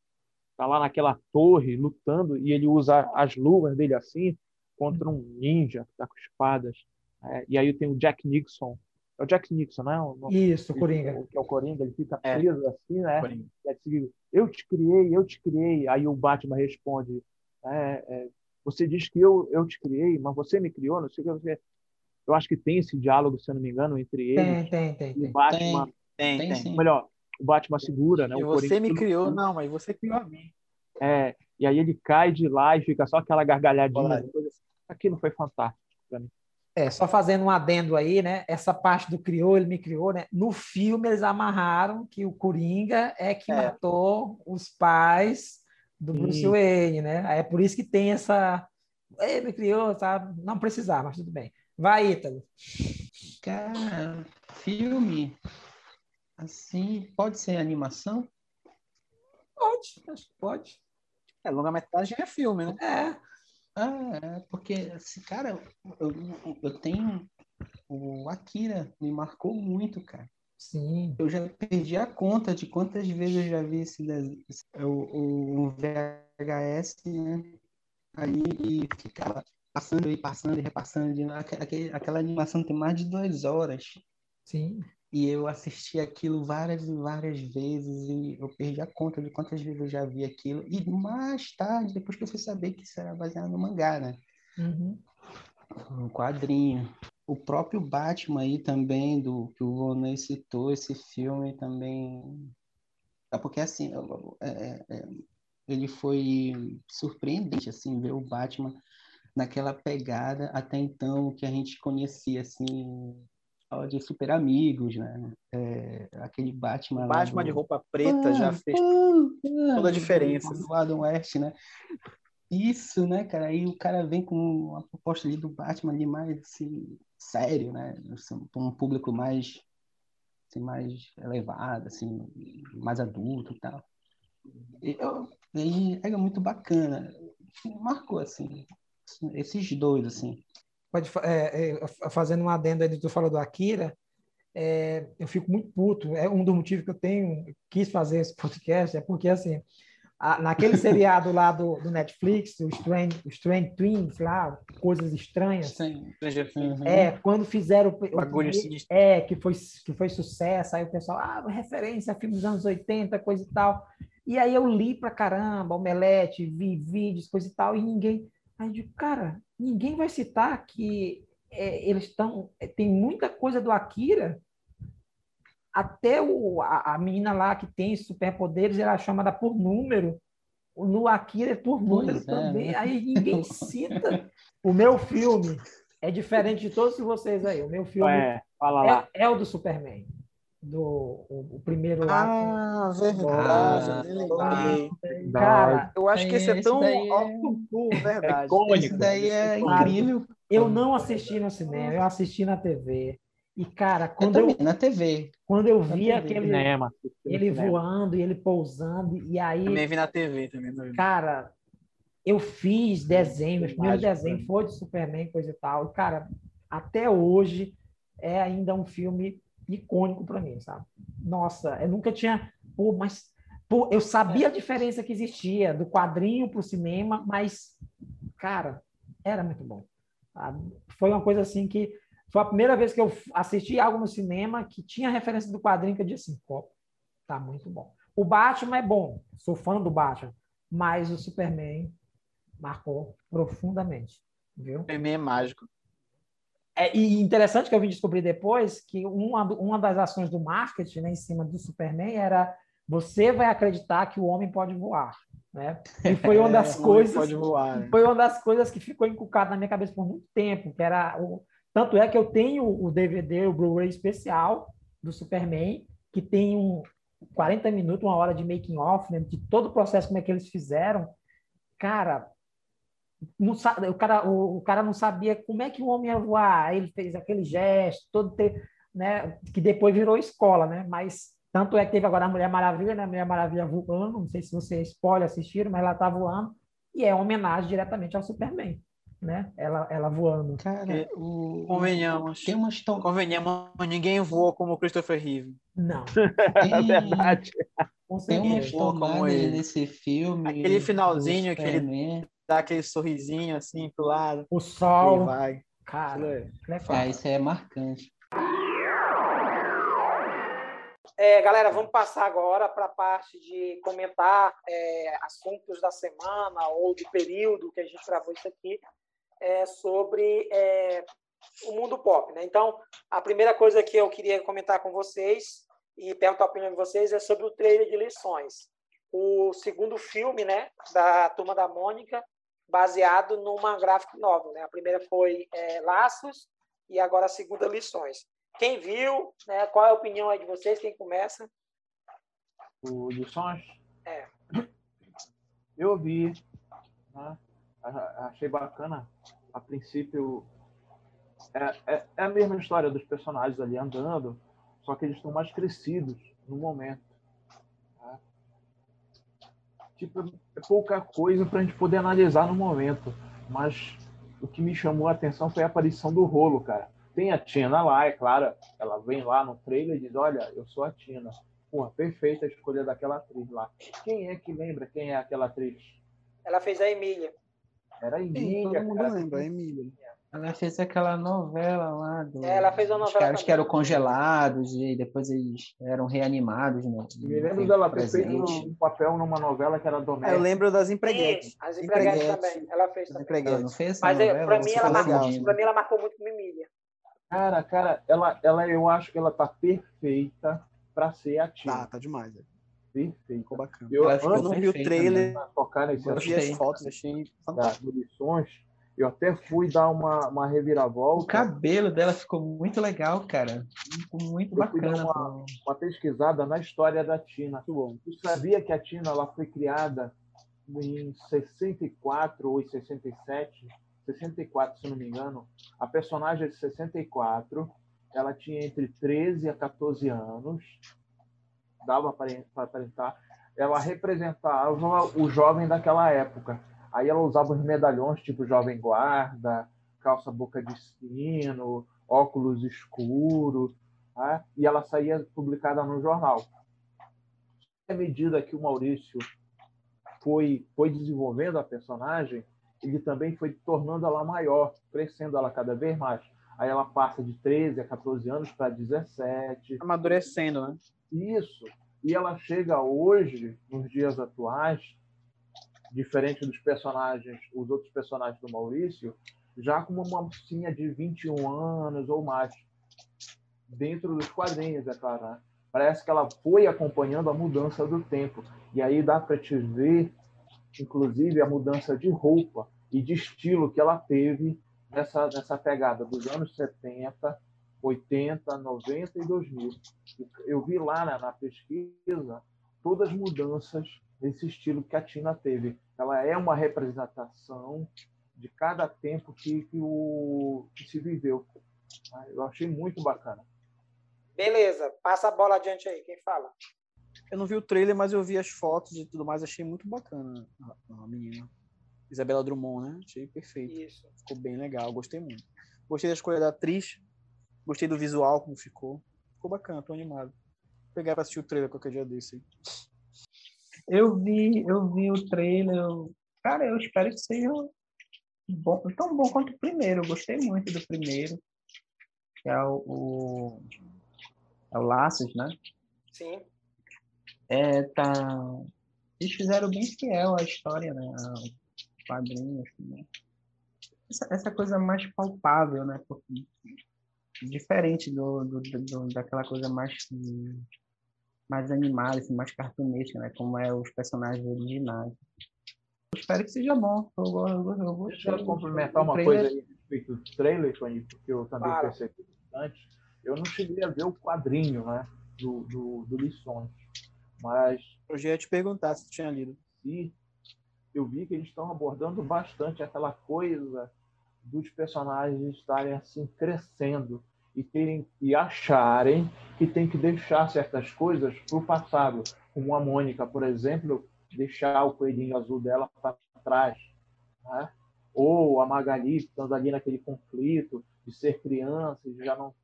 tá lá naquela torre lutando e ele usa as luvas dele assim contra um ninja que tá com espadas. É, e aí tem o Jack Nixon. É o Jack Nixon, né? O, Isso, o Coringa. O, que é o Coringa, ele fica é. preso é. assim, né? Assim, eu te criei, eu te criei. Aí o Batman responde: é, é, Você diz que eu, eu te criei, mas você me criou, não sei o que você. Eu acho que tem esse diálogo, se eu não me engano, entre eles. Tem, tem, tem. E o Batman. Tem, tem. tem. Melhor, o Batman segura, né? E o você me criou, não, mas você criou a mim. É, e aí ele cai de lá e fica só aquela gargalhadinha. Aquilo foi fantástico para mim. É, só fazendo um adendo aí, né? Essa parte do criou, ele me criou, né? No filme eles amarraram que o Coringa é que é. matou os pais do Bruce Sim. Wayne, né? É por isso que tem essa. Ele me criou, sabe? Não precisava, mas tudo bem. Vai, Ítalo. Cara, filme. Assim, pode ser animação? Pode, acho que pode. É, longa-metragem é filme, né? É. Ah, é, porque, assim, cara, eu, eu tenho. O Akira me marcou muito, cara. Sim. Eu já perdi a conta de quantas vezes eu já vi esse o, o VHS, né? Ali e ficava passando e passando e repassando. De, aquele, aquela animação tem mais de duas horas. Sim. E eu assisti aquilo várias e várias vezes e eu perdi a conta de quantas vezes eu já vi aquilo. E mais tarde, depois que eu fui saber que isso era baseado no mangá, né? Uhum. Um quadrinho. O próprio Batman aí também, do que o Vonei citou, esse filme também. É porque assim, é, é, é, ele foi surpreendente, assim, ver o Batman naquela pegada até então que a gente conhecia, assim, de super amigos, né? É, aquele Batman. Batman do... de roupa preta ah, já fez ah, toda a diferença. Do Adam West, né? Isso, né, cara? Aí o cara vem com uma proposta ali do Batman ali mais assim, sério, né? Assim, um público mais assim, mais elevado, assim, mais adulto e tal. E, eu, e é muito bacana. Marcou, assim, esses dois, assim. Pode é, é, fazendo um adendo aí do que tu falou do Akira, é, eu fico muito puto. É um dos motivos que eu tenho quis fazer esse podcast é porque assim a, naquele seriado lá do, do Netflix, o Strange, o Strange Twins, lá, coisas estranhas. Sim, uhum. É, quando fizeram o, Bagulho É, que foi, que foi sucesso, aí o pessoal, ah, referência a filme dos anos 80, coisa e tal. E aí eu li pra caramba, Omelete, vi vídeos, coisa e tal, e ninguém. Aí eu digo, cara, ninguém vai citar que é, eles estão. É, tem muita coisa do Akira até o, a, a menina lá que tem superpoderes, ela é chamada por número. No Akira é por número pois é, também. É, Aí ninguém cita. O meu filme é diferente de todos vocês aí. O meu filme é, é, é o do Superman. Do, o, o primeiro lá. Ah, verdade. Ah, cara, eu acho que esse é tão é... cool, verdade. É icônico. Esse daí é incrível. Eu não assisti no cinema, eu assisti na TV. E, cara, quando eu, eu na TV. Quando eu vi aquele cinema, ele cinema. voando e ele pousando, e aí. Também vi na TV também. Cara, eu fiz desenho, meu primeiro desenho né? foi de Superman, coisa e tal. E, cara, até hoje é ainda um filme icônico para mim, sabe? Nossa, eu nunca tinha. Pô, mas. Pô, eu sabia a diferença que existia do quadrinho para o cinema, mas, cara, era muito bom. Foi uma coisa assim que foi a primeira vez que eu assisti algo no cinema que tinha referência do quadrinho que eu disse assim, pô, tá muito bom. O Batman é bom, sou fã do Batman, mas o Superman marcou profundamente, viu? Superman é mágico. É, e interessante que eu vim descobrir depois que uma, uma das ações do marketing né, em cima do Superman era você vai acreditar que o homem pode voar. Né? E foi uma das é, coisas. Voar, né? Foi uma das coisas que ficou encucada na minha cabeça por muito tempo, que era o, tanto é que eu tenho o DVD, o Blu-ray especial do Superman, que tem um 40 minutos, uma hora de making off, né, de todo o processo como é que eles fizeram. Cara, não, o, cara o, o, cara não sabia como é que o homem ia voar. Aí ele fez aquele gesto, todo né, que depois virou escola, né? Mas tanto é que teve agora a Mulher Maravilha, né? A Mulher Maravilha voando, não sei se vocês spoiler assistiram, mas ela tá voando e é uma homenagem diretamente ao Superman né? Ela, ela voando. Cara, o... convenhamos. Tem uma história. Convenhamos, ninguém voa como o Christopher Reeve. Não. é verdade. Tem uma história nesse filme. Aquele finalzinho que ele dá aquele sorrisinho assim pro lado. O sol. vai. Cara, é, isso é marcante. É, galera, vamos passar agora para a parte de comentar é, assuntos da semana ou do período que a gente gravou isso aqui é, sobre é, o mundo pop. Né? Então, a primeira coisa que eu queria comentar com vocês e perguntar a opinião de vocês é sobre o trailer de lições. O segundo filme né, da Turma da Mônica, baseado numa graphic novel. Né? A primeira foi é, Laços e agora a segunda Lições. Quem viu, né, qual é a opinião aí de vocês? Quem começa? O Lições? É. Eu vi, né? achei bacana. A princípio, é, é, é, a mesma história dos personagens ali andando, só que eles estão mais crescidos no momento. Tipo, é pouca coisa para a gente poder analisar no momento, mas o que me chamou a atenção foi a aparição do rolo, cara. Tem a Tina lá, é claro, ela vem lá no trailer e diz: Olha, eu sou a Tina. Porra, perfeita a escolha daquela atriz lá. Quem é que lembra quem é aquela atriz? Ela fez a Emília. Era Emília. todo mundo lembra, Emília. Ela fez aquela novela lá do. É, ela fez uma novela. Os caras que eram congelados e depois eles eram reanimados. Né? Me lembro dela ter feito um papel numa novela que era doméstica. eu lembro das empreguetes. as empreguetes, também. Ela fez também. Ela não fez Mas novela, pra, mim, ela marcou, pra mim ela marcou muito com Emília. Cara, cara, ela, ela, eu acho que ela tá perfeita pra ser a tia. Tá, tá demais. É. Perfeito. Ficou bacana. Eu, eu não vi o trailer, tocar nesse eu vi as fotos, achei fantástico. Eu até fui dar uma, uma reviravolta. O cabelo dela ficou muito legal, cara. Ficou muito eu bacana. Uma, uma, pesquisada na história da Tina. Você sabia que a Tina ela foi criada em 64 ou em 67? 64, se não me engano. A personagem é de 64. Ela tinha entre 13 a 14 anos dava para aparentar, ela representava o jovem daquela época. Aí ela usava os medalhões tipo Jovem Guarda, calça boca de sino, óculos escuros, né? e ela saía publicada no jornal. À medida que o Maurício foi, foi desenvolvendo a personagem, ele também foi tornando ela maior, crescendo ela cada vez mais. Aí ela passa de 13 a 14 anos para 17. Amadurecendo, né? Isso. E ela chega hoje, nos dias atuais, diferente dos personagens, os outros personagens do Maurício, já como uma mocinha de 21 anos ou mais. Dentro dos quadrinhos, é claro. Né? Parece que ela foi acompanhando a mudança do tempo. E aí dá para te ver, inclusive, a mudança de roupa e de estilo que ela teve nessa, nessa pegada dos anos 70, 80, 90 e 2000. Eu vi lá na, na pesquisa todas as mudanças nesse estilo que a Tina teve. Ela é uma representação de cada tempo que, que, o, que se viveu. Eu achei muito bacana. Beleza, passa a bola adiante aí, quem fala? Eu não vi o trailer, mas eu vi as fotos e tudo mais, achei muito bacana a, a menina. Isabela Drummond, né? Achei perfeito. Isso. Ficou bem legal, gostei muito. Gostei da escolha da atriz, gostei do visual, como ficou. Ficou bacana, tô animado. Vou pegar pra assistir o trailer qualquer dia desse aí. Eu vi, eu vi o trailer. Eu... Cara, eu espero que seja bom, tão bom quanto o primeiro. Eu gostei muito do primeiro. Que é o, o, é o Laços, né? Sim. É, tá. Eles fizeram bem fiel à história, né? quadrinho, assim, né? essa, essa, coisa mais palpável, né? Porque, diferente do, do, do, daquela coisa mais mais animada, assim, mais cartunesca, né? Como é os personagens originais. Eu espero que seja bom. Eu, eu, eu, eu Deixa eu complementar uma trailer... coisa aí a respeito do trailer, Tony, porque eu também claro. percebi antes. Eu não cheguei a ver o quadrinho, né? Do, do, do Lições. Mas. Eu já ia te perguntar se tu tinha lido. Se eu vi que eles estão abordando bastante aquela coisa dos personagens estarem assim crescendo e terem e acharem que tem que deixar certas coisas para o passado, como a Mônica, por exemplo, deixar o coelhinho azul dela para trás, né? ou a Magali estando ali naquele conflito de ser criança e já não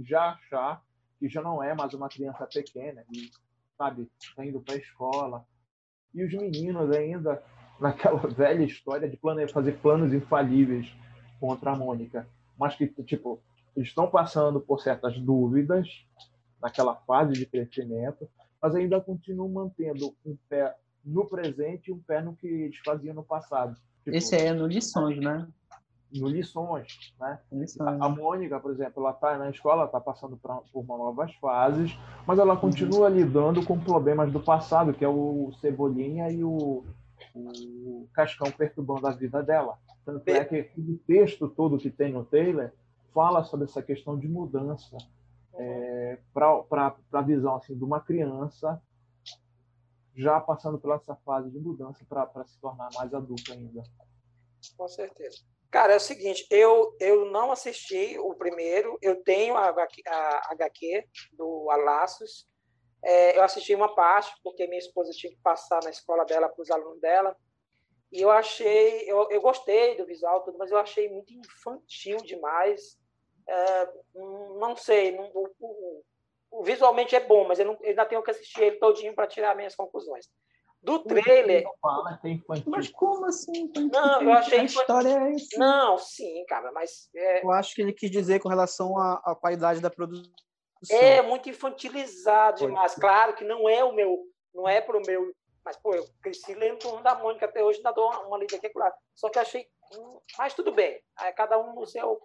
já achar que já não é mais uma criança pequena e sabe está indo para a escola e os meninos ainda naquela velha história de plane... fazer planos infalíveis contra a Mônica, mas que, tipo, estão passando por certas dúvidas naquela fase de crescimento, mas ainda continuam mantendo um pé no presente e um pé no que eles faziam no passado. Tipo, Esse é no Lições, né? No Lições, né? Lições. A, Mônica, por exemplo, ela está na escola, está passando pra, por novas fases, mas ela continua uhum. lidando com problemas do passado, que é o Cebolinha e o o Cascão perturbando a vida dela. Tanto é que o texto todo que tem no Taylor fala sobre essa questão de mudança é, para a visão assim, de uma criança já passando por essa fase de mudança para se tornar mais adulta ainda. Com certeza. Cara, é o seguinte, eu, eu não assisti o primeiro, eu tenho a, a HQ do Alaços, é, eu assisti uma parte, porque minha esposa tinha que passar na escola dela para os alunos dela. E eu achei, eu, eu gostei do visual, tudo, mas eu achei muito infantil demais. É, não sei, não, o, o, o, visualmente é bom, mas eu, não, eu, ainda tenho que assistir ele todinho para tirar minhas conclusões. Do trailer. Fala, mas como assim? Não, eu achei. A história é assim. Não, sim, cara, mas. É... Eu acho que ele quis dizer com relação à, à qualidade da produção é muito infantilizado demais. Claro que não é o meu, não é para o meu. Mas, pô, eu cresci lendo Turno da Mônica até hoje, ainda dou uma, uma lida aqui, claro. Só que achei. Hum, mas tudo bem, é cada um no seu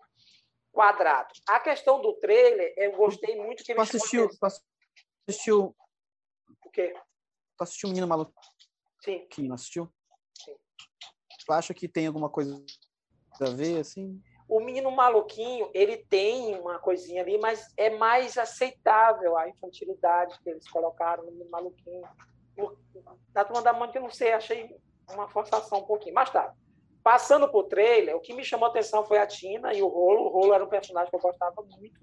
quadrado. A questão do trailer, eu gostei muito que ele. assistiu, assistiu. O quê? Tu assistiu o Menino Maluco? Sim. Que não assistiu? Sim. Tu acha que tem alguma coisa a ver, assim? O menino maluquinho, ele tem uma coisinha ali, mas é mais aceitável a infantilidade que eles colocaram no menino maluquinho. Na turma da Mônica, eu não sei, achei uma forçação um pouquinho. Mas tá. Passando pro trailer, o que me chamou a atenção foi a Tina e o Rolo. O Rolo era um personagem que eu gostava muito.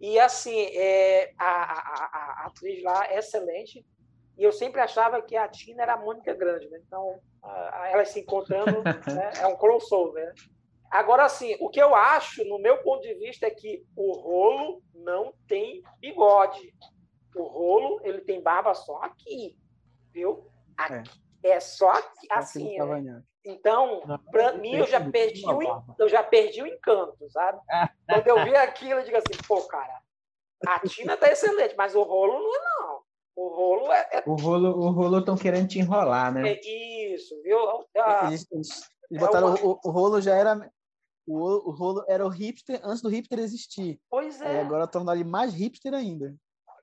E, assim, é, a, a, a, a atriz lá é excelente. E eu sempre achava que a Tina era a Mônica Grande, né? Então, elas se encontrando né? é um crossover, né? Agora, assim, o que eu acho, no meu ponto de vista, é que o rolo não tem bigode. O rolo, ele tem barba só aqui, viu? Aqui. É, é só aqui, assim. Né? Então, para mim, eu já perdi o, eu já perdi o encanto, sabe? Quando eu vi aquilo, eu digo assim, pô, cara, a Tina tá excelente, mas o rolo não é não. O rolo é. é... O rolo, o rolo estão querendo te enrolar, né? É isso, viu? Ah, eles, eles, eles é botaram uma... o, o, rolo já era. O, o rolo era o hipster antes do hipster existir. Pois é. Aí agora tornaram ele mais hipster ainda.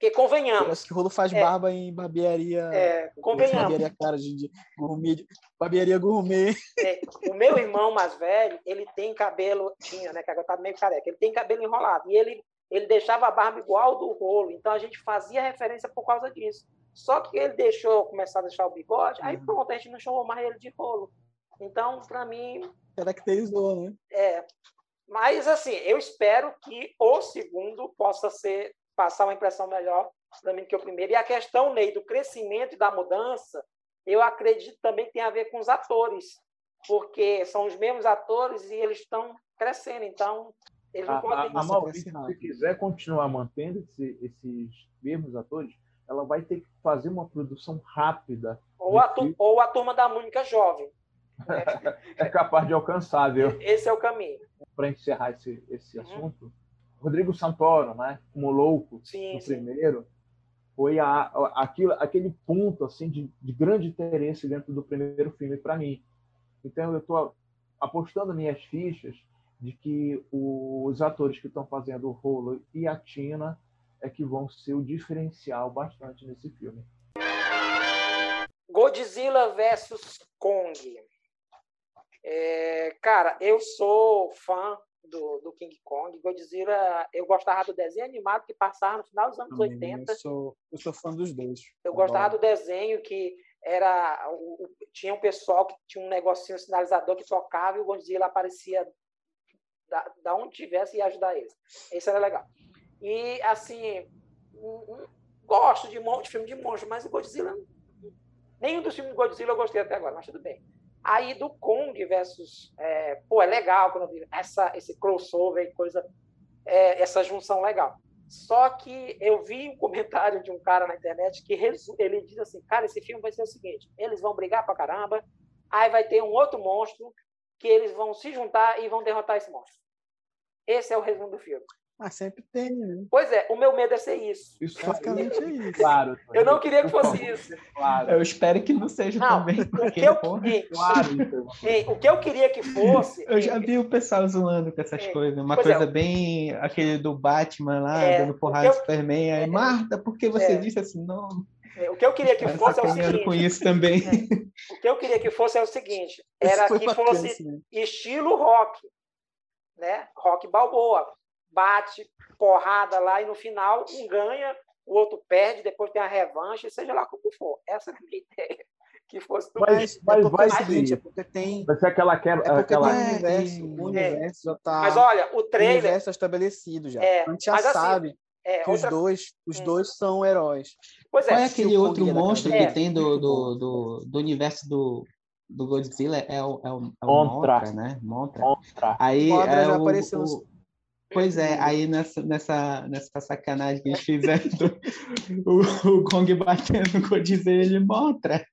Porque convenhamos. Parece que o rolo faz é. barba em barbearia. É, convenhamos. Barbearia cara de, gourmet. Barbearia gourmet. É, o meu irmão mais velho, ele tem cabelo, tinha, né? Que agora tá meio careca. Ele tem cabelo enrolado. E ele ele deixava a barba igual do rolo. Então a gente fazia referência por causa disso. Só que ele deixou começar a deixar o bigode, aí uhum. pronto, a gente não chamou mais ele de rolo. Então, para mim. Caracterizou, né? É. Mas, assim, eu espero que o segundo possa ser passar uma impressão melhor para mim que o primeiro. E a questão, Ney, do crescimento e da mudança, eu acredito também que tem a ver com os atores, porque são os mesmos atores e eles estão crescendo. Então, eles não a, podem... A, a Maurício, se quiser continuar mantendo esse, esses mesmos atores, ela vai ter que fazer uma produção rápida. Ou, a, tu, ou a turma da Mônica jovem. é capaz de alcançar, viu? Esse é o caminho. Para encerrar esse, esse uhum. assunto, Rodrigo Santoro, né, como louco sim, no sim. primeiro, foi a, aquilo, aquele ponto assim de, de grande interesse dentro do primeiro filme para mim. Então eu estou apostando minhas fichas de que os atores que estão fazendo o rolo e a Tina é que vão ser o diferencial bastante nesse filme. Godzilla versus Kong. É, cara, eu sou fã do, do, King Kong. Godzilla, eu gostava do desenho animado que passava no final dos anos Também, 80. Eu sou, eu sou fã dos dois. Eu gostava do desenho que era. O, tinha um pessoal que tinha um negocinho um sinalizador que tocava e o Godzilla aparecia da, da onde tivesse e ajudar eles. Isso era legal. E, assim, gosto de, de filme de monstro, mas o Godzilla. Nenhum dos filmes do Godzilla eu gostei até agora, mas tudo bem. Aí do Kong versus. É, pô, é legal quando eu vi essa, esse crossover e coisa. É, essa junção legal. Só que eu vi um comentário de um cara na internet que ele diz assim: cara, esse filme vai ser o seguinte: eles vão brigar pra caramba, aí vai ter um outro monstro que eles vão se juntar e vão derrotar esse monstro. Esse é o resumo do filme. Ah, sempre tem, né? Pois é, o meu medo é ser isso. Isso basicamente é isso. Claro. Eu não queria que fosse isso. Claro. Eu espero que não seja não, também. O que, eu, ei, claro, ei, o que eu queria que fosse. Eu já vi o pessoal zoando com essas coisas. Uma é, coisa é, bem. aquele do Batman lá, é, dando porrada no Superman. Aí, é. Marta, por que você é. disse assim? Não. O que eu queria que fosse é o seguinte. com isso também. O que eu queria que fosse é o seguinte: era que fosse estilo rock né? Rock Balboa. Bate, porrada lá, e no final um ganha, o outro perde, depois tem a revanche, seja lá como for. Essa é a minha ideia. Que fosse tudo mas, mas é vai seguinte, é porque tem. Vai ser aquela quebra. É porque aquela... tem o universo, o universo já tá. Mas olha, o trailer. O universo é estabelecido já. É, a gente já assim, sabe. Assim, é, que outra... os dois, os hum. dois são heróis. Pois é. Qual é aquele outro monstro que tem do, do, do, do universo do, do Godzilla é o, é o, é o Montra, né? Montra. Montra. Aí Montra é já o, apareceu o, Pois é, aí nessa, nessa, nessa sacanagem que eles fizeram, o, o Kong batendo no Godzilla, ele Montra.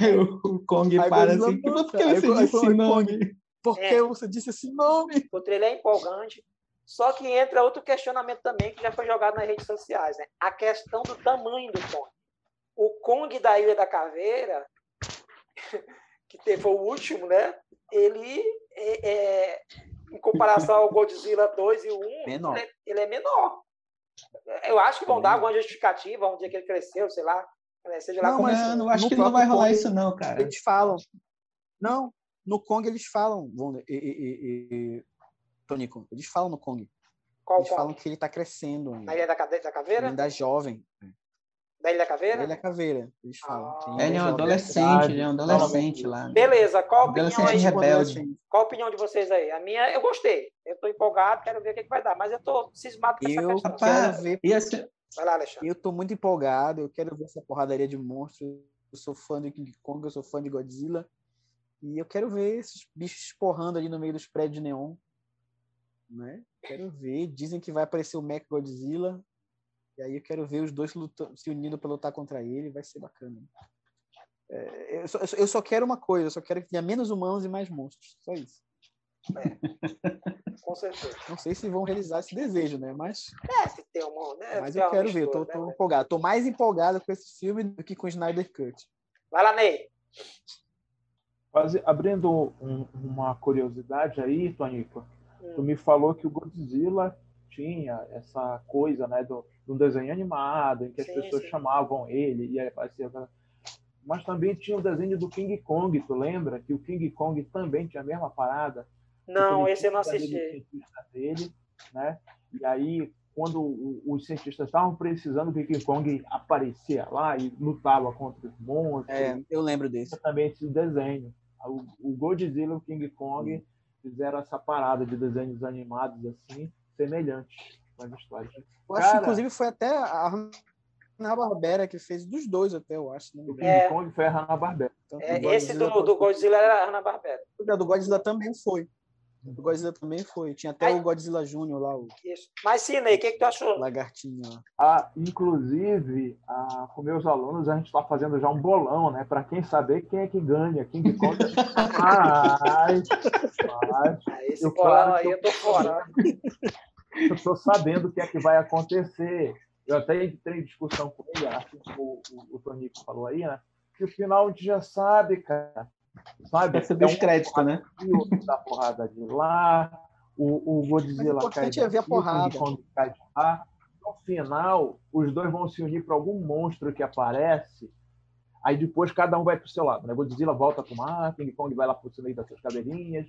Aí o, o Kong aí para assim, por que você aí, disse esse nome? Por que é. você disse esse nome? O trailer é empolgante. Só que entra outro questionamento também que já foi jogado nas redes sociais, né? A questão do tamanho do Kong. O Kong da Ilha da Caveira que foi o último, né? Ele é, é, em comparação ao Godzilla 2 e o 1, menor. Ele, é, ele, é menor. Eu acho que vão dar alguma justificativa, um dia que ele cresceu, sei lá. Né? Seja lá não, mas eu não acho que não vai rolar Kong, isso, não, cara. Eles falam. Não, no Kong eles falam. E, e, e, Tonico, eles falam no Kong. Qual eles Kong? falam que ele está crescendo. Na Ilha da, da Caveira? Ainda jovem. Da Ilha Caveira? Da Ilha Caveira, eles falam. Ah, ele é um adolescente, ele é um adolescente lá. Beleza, qual a opinião aí? rebelde. Qual a opinião de vocês aí? A minha, eu gostei. Eu estou empolgado, quero ver o que, que vai dar. Mas eu estou cismado com eu essa questão. Quero ver... E assim... Vai lá, Alexandre. Eu estou muito empolgado, eu quero ver essa porradaria de monstros. Eu sou fã de King Kong, eu sou fã de Godzilla. E eu quero ver esses bichos esporrando ali no meio dos prédios de neon. Né? Quero ver. Dizem que vai aparecer o Mac Godzilla. E aí eu quero ver os dois lutando, se unindo para lutar contra ele. Vai ser bacana. É, eu, só, eu só quero uma coisa. Eu só quero que tenha menos humanos e mais monstros. Só isso. É. Com certeza. Não sei se vão realizar esse desejo, né? Mas, É, se tem um. Né, mas eu quero ver. Eu tô, tô né? empolgado. Tô mais empolgado com esse filme do que com o Snyder Cut. Vai lá, Ney. Quase abrindo um- uma curiosidade aí, Tonico, Hum. tu me falou que o Godzilla tinha essa coisa, né, do, do desenho animado, em que as Sim, pessoas sim. chamavam ele e aí aparecia. Mas também tinha o desenho do King Kong, tu lembra? Que o King Kong também tinha a mesma parada. Não, esse eu não assisti. dele, né? E aí, quando os cientistas estavam precisando, o King Kong aparecia lá e lutava contra os monstros. É, eu lembro desse. também esse desenho. O, o Godzilla e o King Kong fizeram essa parada de desenhos animados assim, semelhantes com as histórias. Eu acho que, Cara- inclusive, foi até a Hanna-Barbera que fez dos dois até, eu acho. Né? O King É. Kong foi a Hanna-Barbera. Tanto É, esse do, do Godzilla era Hanna-Barbera. O do Godzilla também foi. O do Godzilla também foi. Tinha até Ai. o Godzilla Júnior lá, o Isso. Mas sim, Ney, o que, que tu achou? lagartinho lá. Ah, inclusive, ah, com meus alunos, a gente está fazendo já um bolão, né? Para quem saber quem é que ganha. King Kong. Ai, ai, Ah, esse Eu bolão claro aí que eu- eu tô fora. eu estou sabendo o que é que vai acontecer. Eu até entrei em discussão com ele, acho que o, o, o Tonico falou aí, né? Que o final a gente já sabe, cara. Sabe? Subir É os um créditos, né? dá porrada de lá, o, o Godzilla Mas o cai é ver a o porrada. Kong cai de lá. No final, os dois vão se unir para algum monstro que aparece. Aí depois cada um vai pro seu lado, né? Godzilla volta pro mar, King Kong vai lá pro meio das suas caveirinhas.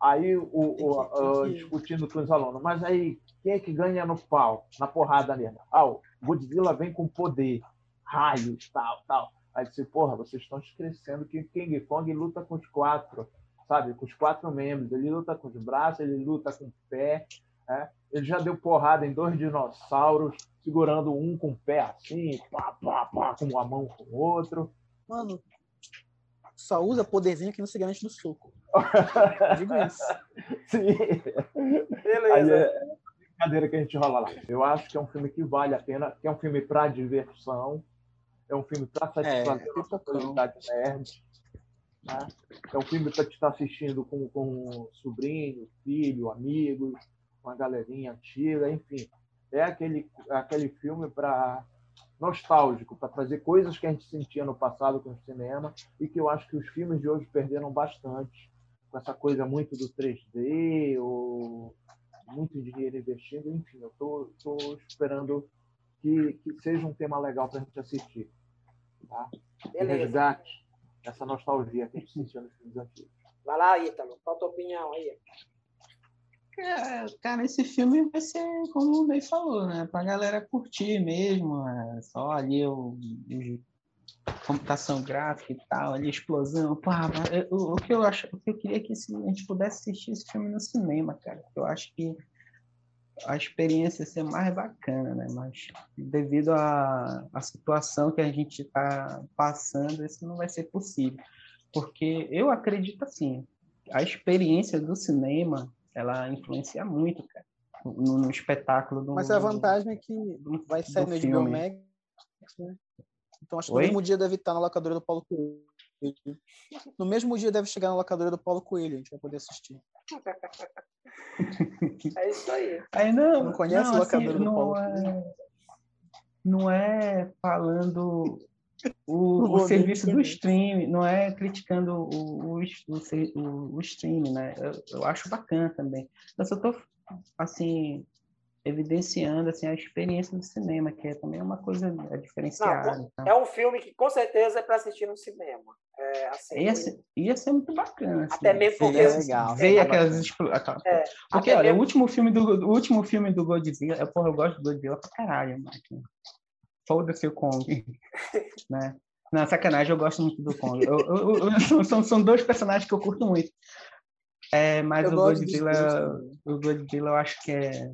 Aí o, o- tem que- discutindo com os alunos, mas aí quem é que ganha no pau, na porrada mesmo? Ah, o Godzilla vem com poder, raios, tal, tal. Aí disse, porra, vocês estão esquecendo que King Kong luta com os quatro, sabe? Com os quatro membros. Ele luta com os braços, ele luta com o pé. né? Ele já deu porrada em dois dinossauros, segurando um com o pé assim, pá, pá, pá, com uma mão com o outro. Mano, só usa poderzinho que não se garante no soco. Digo isso. Sim. Aí Beleza. é brincadeira que a gente rola lá. Eu acho que é um filme que vale a pena, que é um filme para diversão, é um filme para satisfazer a nossa curiosidade nerd. Né? É um filme para te estar assistindo com, com sobrinho, filho, amigos, uma galerinha antiga, enfim. É aquele, aquele filme para nostálgico, para trazer coisas que a gente sentia no passado com o cinema e que eu acho que os filmes de hoje perderam bastante com essa coisa muito do 3D ou muito dinheiro investindo, enfim, eu tô esperando que, que seja um tema legal para a gente assistir, tá? Beleza. resgate essa nostalgia que a gente sentia nos filmes antigos. Vai lá, Ítalo. Qual a tua opinião aí? Cara, cara, esse filme vai ser como o Ney falou, né? Pra galera curtir mesmo, é só ali o, o- computação gráfica e tal, ali explosão, pá. Eu- o, que eu acho, o que eu queria é que a gente pudesse assistir esse filme no cinema, cara. Eu acho que a experiência ia ser mais bacana, né? Mas devido à, à situação que a gente está passando, isso não vai ser possível. Porque eu acredito assim, a experiência do cinema, ela influencia muito, cara, no, no espetáculo do Mas a vantagem é que vai sair no HBO. Max, né? Então acho que Oi? no mesmo dia deve estar na locadora do Paulo Coelho. No mesmo dia deve chegar na locadora do Paulo Coelho, a gente vai poder assistir. É isso aí. Aí não, Não conhece o assim, locador do não Paulo é, não é falando o, Não o serviço do entender. stream, não é criticando o, o, o, o, o stream, né? Eu, eu acho bacana também. Eu só tô, assim, evidenciando, assim, a experiência do cinema, que é também uma coisa é diferenciada. então. É um filme que com certeza é para assistir no cinema. É, assim, Ia ser, ia ser muito bacana. assim, Até mesmo porque- seria legal, Ver seria aquelas aquela- É, Porque, olha, mesmo- o último filme do, o último filme do Godzilla, eu, porra, eu gosto do Godzilla pra caralho, máquina. Foda-se o Kong, né? Não, sacanagem, eu gosto muito do Kong. Eu- eu- eu- são- são, são dois personagens que eu curto muito. É, mas Eu o Godzilla, o Godzilla eu acho que é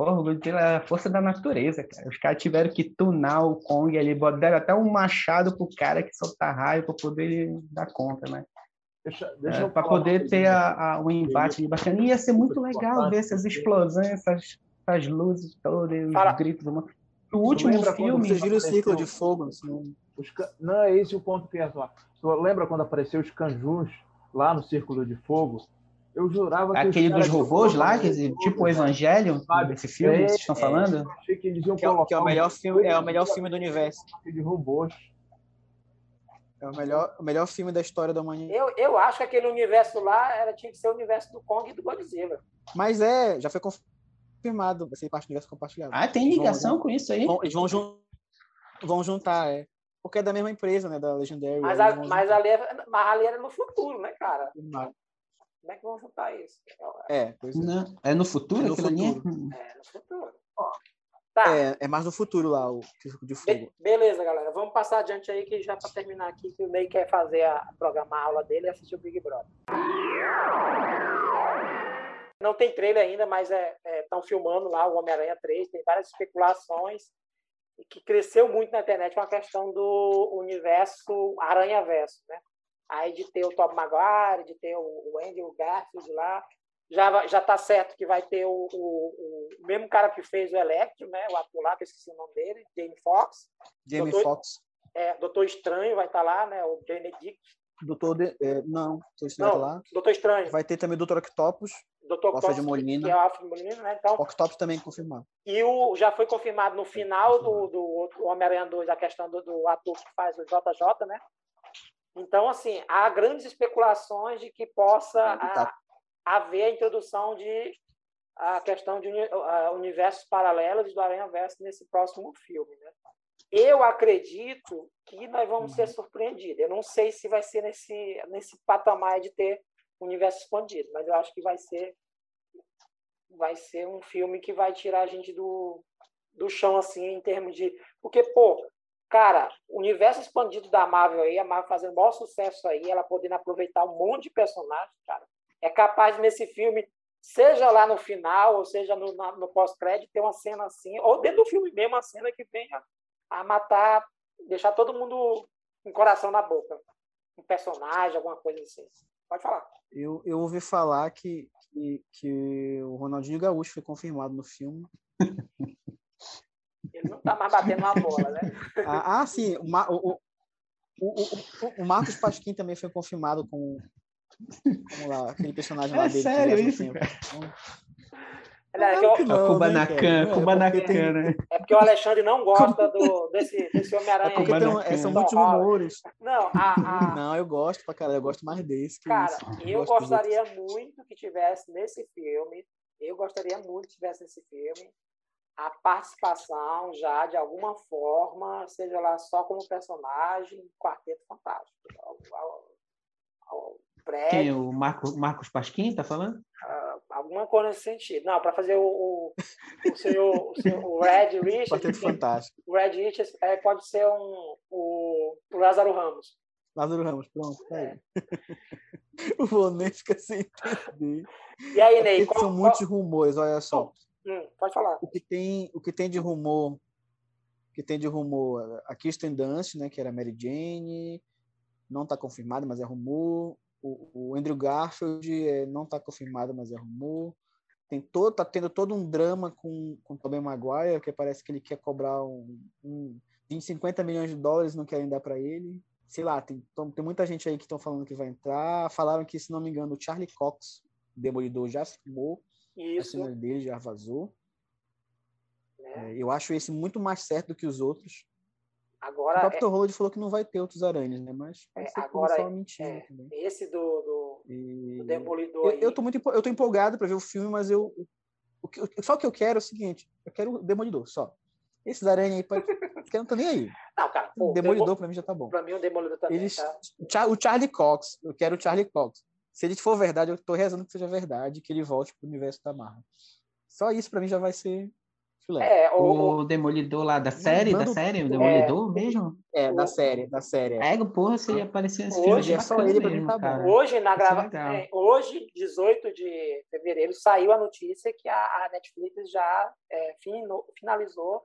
Porra, o Godzilla é a força da natureza, cara. Os caras tiveram que tunar o Kong ali, deram até um machado pro cara que solta raio pra poder dar conta, né? Deixa, deixa é, para poder ter a, a, um embate bacana. Ia ser muito legal ver essas explosões, essas, essas luzes todas, os gritos. O último filme. Vocês viram o ciclo de fogo? Assim. Os, não é esse o ponto que ia falar. Lembra quando apareceu os canjus lá no Círculo de Fogo? Eu jurava que. Aquele dos robôs lá, que, tipo o Evangelho, esse filme que vocês estão é, falando? Achei que eles iam que, é, que é o melhor filme, é o melhor filme do universo. De robôs. É o melhor, o melhor filme da história da humanidade. Eu, eu acho que aquele universo lá era, tinha que ser o universo do Kong e do Godzilla. Mas é, já foi confirmado, vai ser parte do universo compartilhado. Ah, tem ligação vão, com isso aí? Vão, eles vão, jun, vão juntar, é. Porque é da mesma empresa, né? Da Legendary. Mas, a, mas, ali, é, mas ali era no futuro, né, cara? Não. Como é que vão juntar isso? É, pois é. Não, é no futuro? É no futuro. É, no futuro. Ó, Tá. É, é mais no futuro lá, o Círculo de Fogo. Be beleza, galera. Vamos passar adiante aí, que já para terminar aqui, que o Ney quer fazer a, programar a aula dele e assistir o Big Brother. Não tem trailer ainda, mas estão é, é, filmando lá o Homem-Aranha 3, tem várias especulações que cresceu muito na internet com a questão do universo Aranha-Verso, né? Aí de ter o Tom Maguire, de ter o Andrew Garfield lá, já já está certo que vai ter o, o, o, mesmo cara que fez o Electro, né? O ator lá, que eu esqueci o nome dele, Jamie Foxx. Jamie Foxx. É, Doutor Estranho vai estar tá lá, né? O Benedict. Doutor de, é, não, Doutor Estranho não, tá lá. Doutor Estranho. Vai ter também o Doutor Octopus. Doutor Octopus, de Molina. Que é o Alfred Molina, né? Então, Octopus também confirmado. E o, já foi confirmado no final do, do, do Homem-Aranha 2 a questão do, do ator que faz o JJ, né? Então, assim, há grandes especulações de que possa a, haver a introdução de a questão de universos paralelos do Aranha Verso nesse próximo filme. Né? Eu acredito que nós vamos ser uhum. surpreendidos. Eu não sei se vai ser nesse, nesse patamar de ter universo expandido, mas eu acho que vai ser vai ser um filme que vai tirar a gente do, do chão assim em termos de porque pô cara o universo expandido da Marvel aí a Marvel fazendo o maior sucesso aí ela podendo aproveitar um monte de personagens cara é capaz nesse filme, seja lá no final, ou seja no, no pós-crédito, ter uma cena assim, ou dentro do filme mesmo, uma cena que venha a matar, deixar todo mundo com o coração na boca. Um personagem, alguma coisa assim. Pode falar. Eu, eu ouvi falar que, que, que o Ronaldinho Gaúcho foi confirmado no filme. Ele não está mais batendo uma bola, né? ah, ah, sim. O, o, o, o, o Marcos Pasquim também foi confirmado com, Vamos lá, aquele personagem lá é dele. Sério isso, cara? É, não, não, Kubanacan, né, Kubanacan, né? É porque o Alexandre não gosta do, desse, desse Homem-Aranha. É porque tem, é, são muitos rumores. Não, a, a... não, eu gosto pra caralho, eu gosto mais desse. Cara, eu, eu gostaria muito que tivesse nesse filme, eu gostaria muito que tivesse nesse filme a participação já de alguma forma, seja lá só como personagem, Quarteto Fantástico prédio. Quem? O Marco, Marcos Pasquim está falando? Uh, alguma coisa nesse sentido. Não, para fazer o, o, o, senhor, o, senhor, o Red Richards. fantástico. O Red Richards é, pode ser um, o, o Lázaro Ramos. Lázaro Ramos, pronto. Tá aí. o Vonê fica sem entender. E aí, Ney? Qual, são qual... muitos rumores, olha só. Hum, pode falar. O que tem, o que tem de rumor, que tem de rumor, a Kirsten Dunst, né, que era Mary Jane, não está confirmado, mas é rumor o, o Andrew Garfield é, não está confirmado, mas é rumor. Tem todo, tá tendo todo um drama com com Tobey Maguire, que parece que ele quer cobrar um, um 20, 50 milhões de dólares, não querem dar para ele. Sei lá, tem, tem muita gente aí que estão falando que vai entrar. Falaram que, se não me engano, o Charlie Cox, Demolidor, já filmou. Isso. A cena dele já vazou. É. É, eu acho esse muito mais certo do que os outros. Agora, o Capitão é... Holland falou que não vai ter outros aranhas, né? Mas pode é, agora, só mentira é, também. Esse do, do, e... do Demolidor eu, aí... eu, tô muito eu tô empolgado para ver o filme, mas eu o que, só que eu quero é o seguinte, eu quero o Demolidor, só. Esses aranhas aí, pode... eu não tô nem aí. Não, cara, pô, o Demolidor Demol... para mim já tá bom. Para mim o Demolidor também Eles... tá... O Charlie Cox, eu quero o Charlie Cox. Se ele for verdade, eu tô rezando que seja verdade, que ele volte pro universo da Marvel. Só isso para mim já vai ser filé. É, o, O Demolidor lá da série, da Manda o- série, o Demolidor mesmo? É, da série, da série. é. É, porra, você ia aparecer nesse Hoje filme. é só ele, pra mim mesmo, tá bom. Hoje, na é grava... é, hoje, 18 de fevereiro, saiu a notícia que a, a Netflix já é, fino- finalizou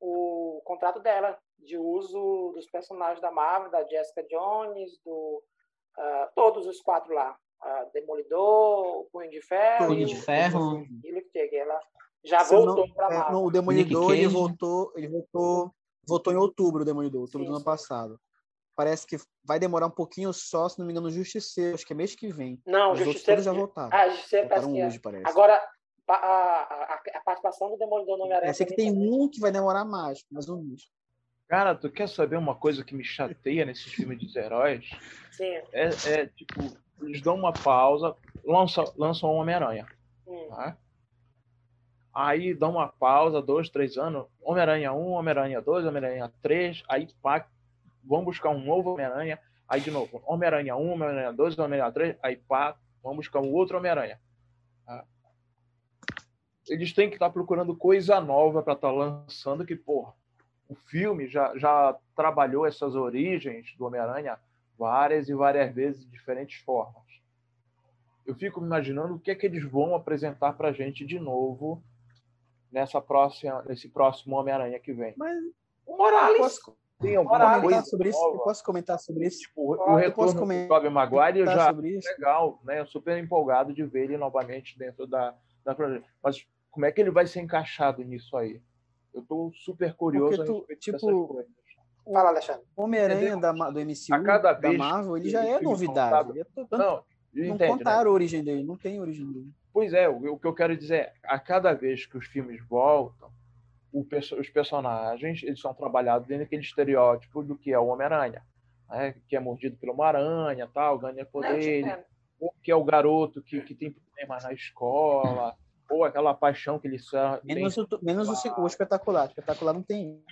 o contrato dela de uso dos personagens da Marvel, da Jessica Jones, do ah, todos os quatro lá, Ah, Demolidor, o Punho de Ferro, Punho de o- Ferro. e o Luke Cage. Ela já Se voltou não- para é, Marvel. no, o Demolidor, ele voltou, ele voltou, voltou em outubro, o Demolidor, outubro Sim, do ano sim. passado. Parece que vai demorar um pouquinho só, se não me engano, o Justiceiro, acho que é mês que vem. Não, o Os outros Justiceiro. já voltaram. Ah, Justiceiro parece é. hoje, parece. Agora, a, a, a participação do Demolidor no Homem-Aranha. Eu sei que tem um que vai demorar mais, mais um mês. Cara, tu quer saber uma coisa que me chateia nesses filmes dos heróis? Sim. É, é, tipo, eles dão uma pausa, lançam, lançam o Homem-Aranha. Hum. Tá? Aí dão uma pausa, dois, três anos, Homem-Aranha 1, Homem-Aranha 2, Homem-Aranha 3, aí pá, vão buscar um novo Homem-Aranha, aí de novo, Homem-Aranha 1, Homem-Aranha 2, Homem-Aranha 3, aí pá, vão buscar um outro Homem-Aranha. tá? Eles têm que estar procurando coisa nova para estar lançando, que, porra, o filme já, já trabalhou essas origens do Homem-Aranha várias e várias vezes de diferentes formas. Eu fico me imaginando o que é que eles vão apresentar para a gente de novo nessa próxima, nesse próximo Homem-Aranha que vem. Mas O Morales. posso Tem alguma Morales. coisa comentar sobre isso? Eu posso comentar sobre isso? Tipo, Eu o retorno do Tobey Maguire eu já legal, né? Eu super empolgado de ver ele novamente dentro da, da. Mas como é que ele vai ser encaixado nisso aí? Eu tô super curioso Porque tu, tipo. Fala, Alexandre. O Homem-Aranha do MCU, da vez Marvel, ele já é novidade. Ele é tanto- Não, não entende, né? contaram a origem dele, não tem origem dele. Pois é, o, o que eu quero dizer é, a cada vez que os filmes voltam, perso- os personagens eles são trabalhados dentro daquele estereótipo do que é o Homem-Aranha, né? que é mordido por uma aranha, tal, ganha poder, entendo. ou que é o garoto que, que tem problemas na escola, ou aquela paixão que ele só tem. Menos, o, menos o, o espetacular. O espetacular não tem.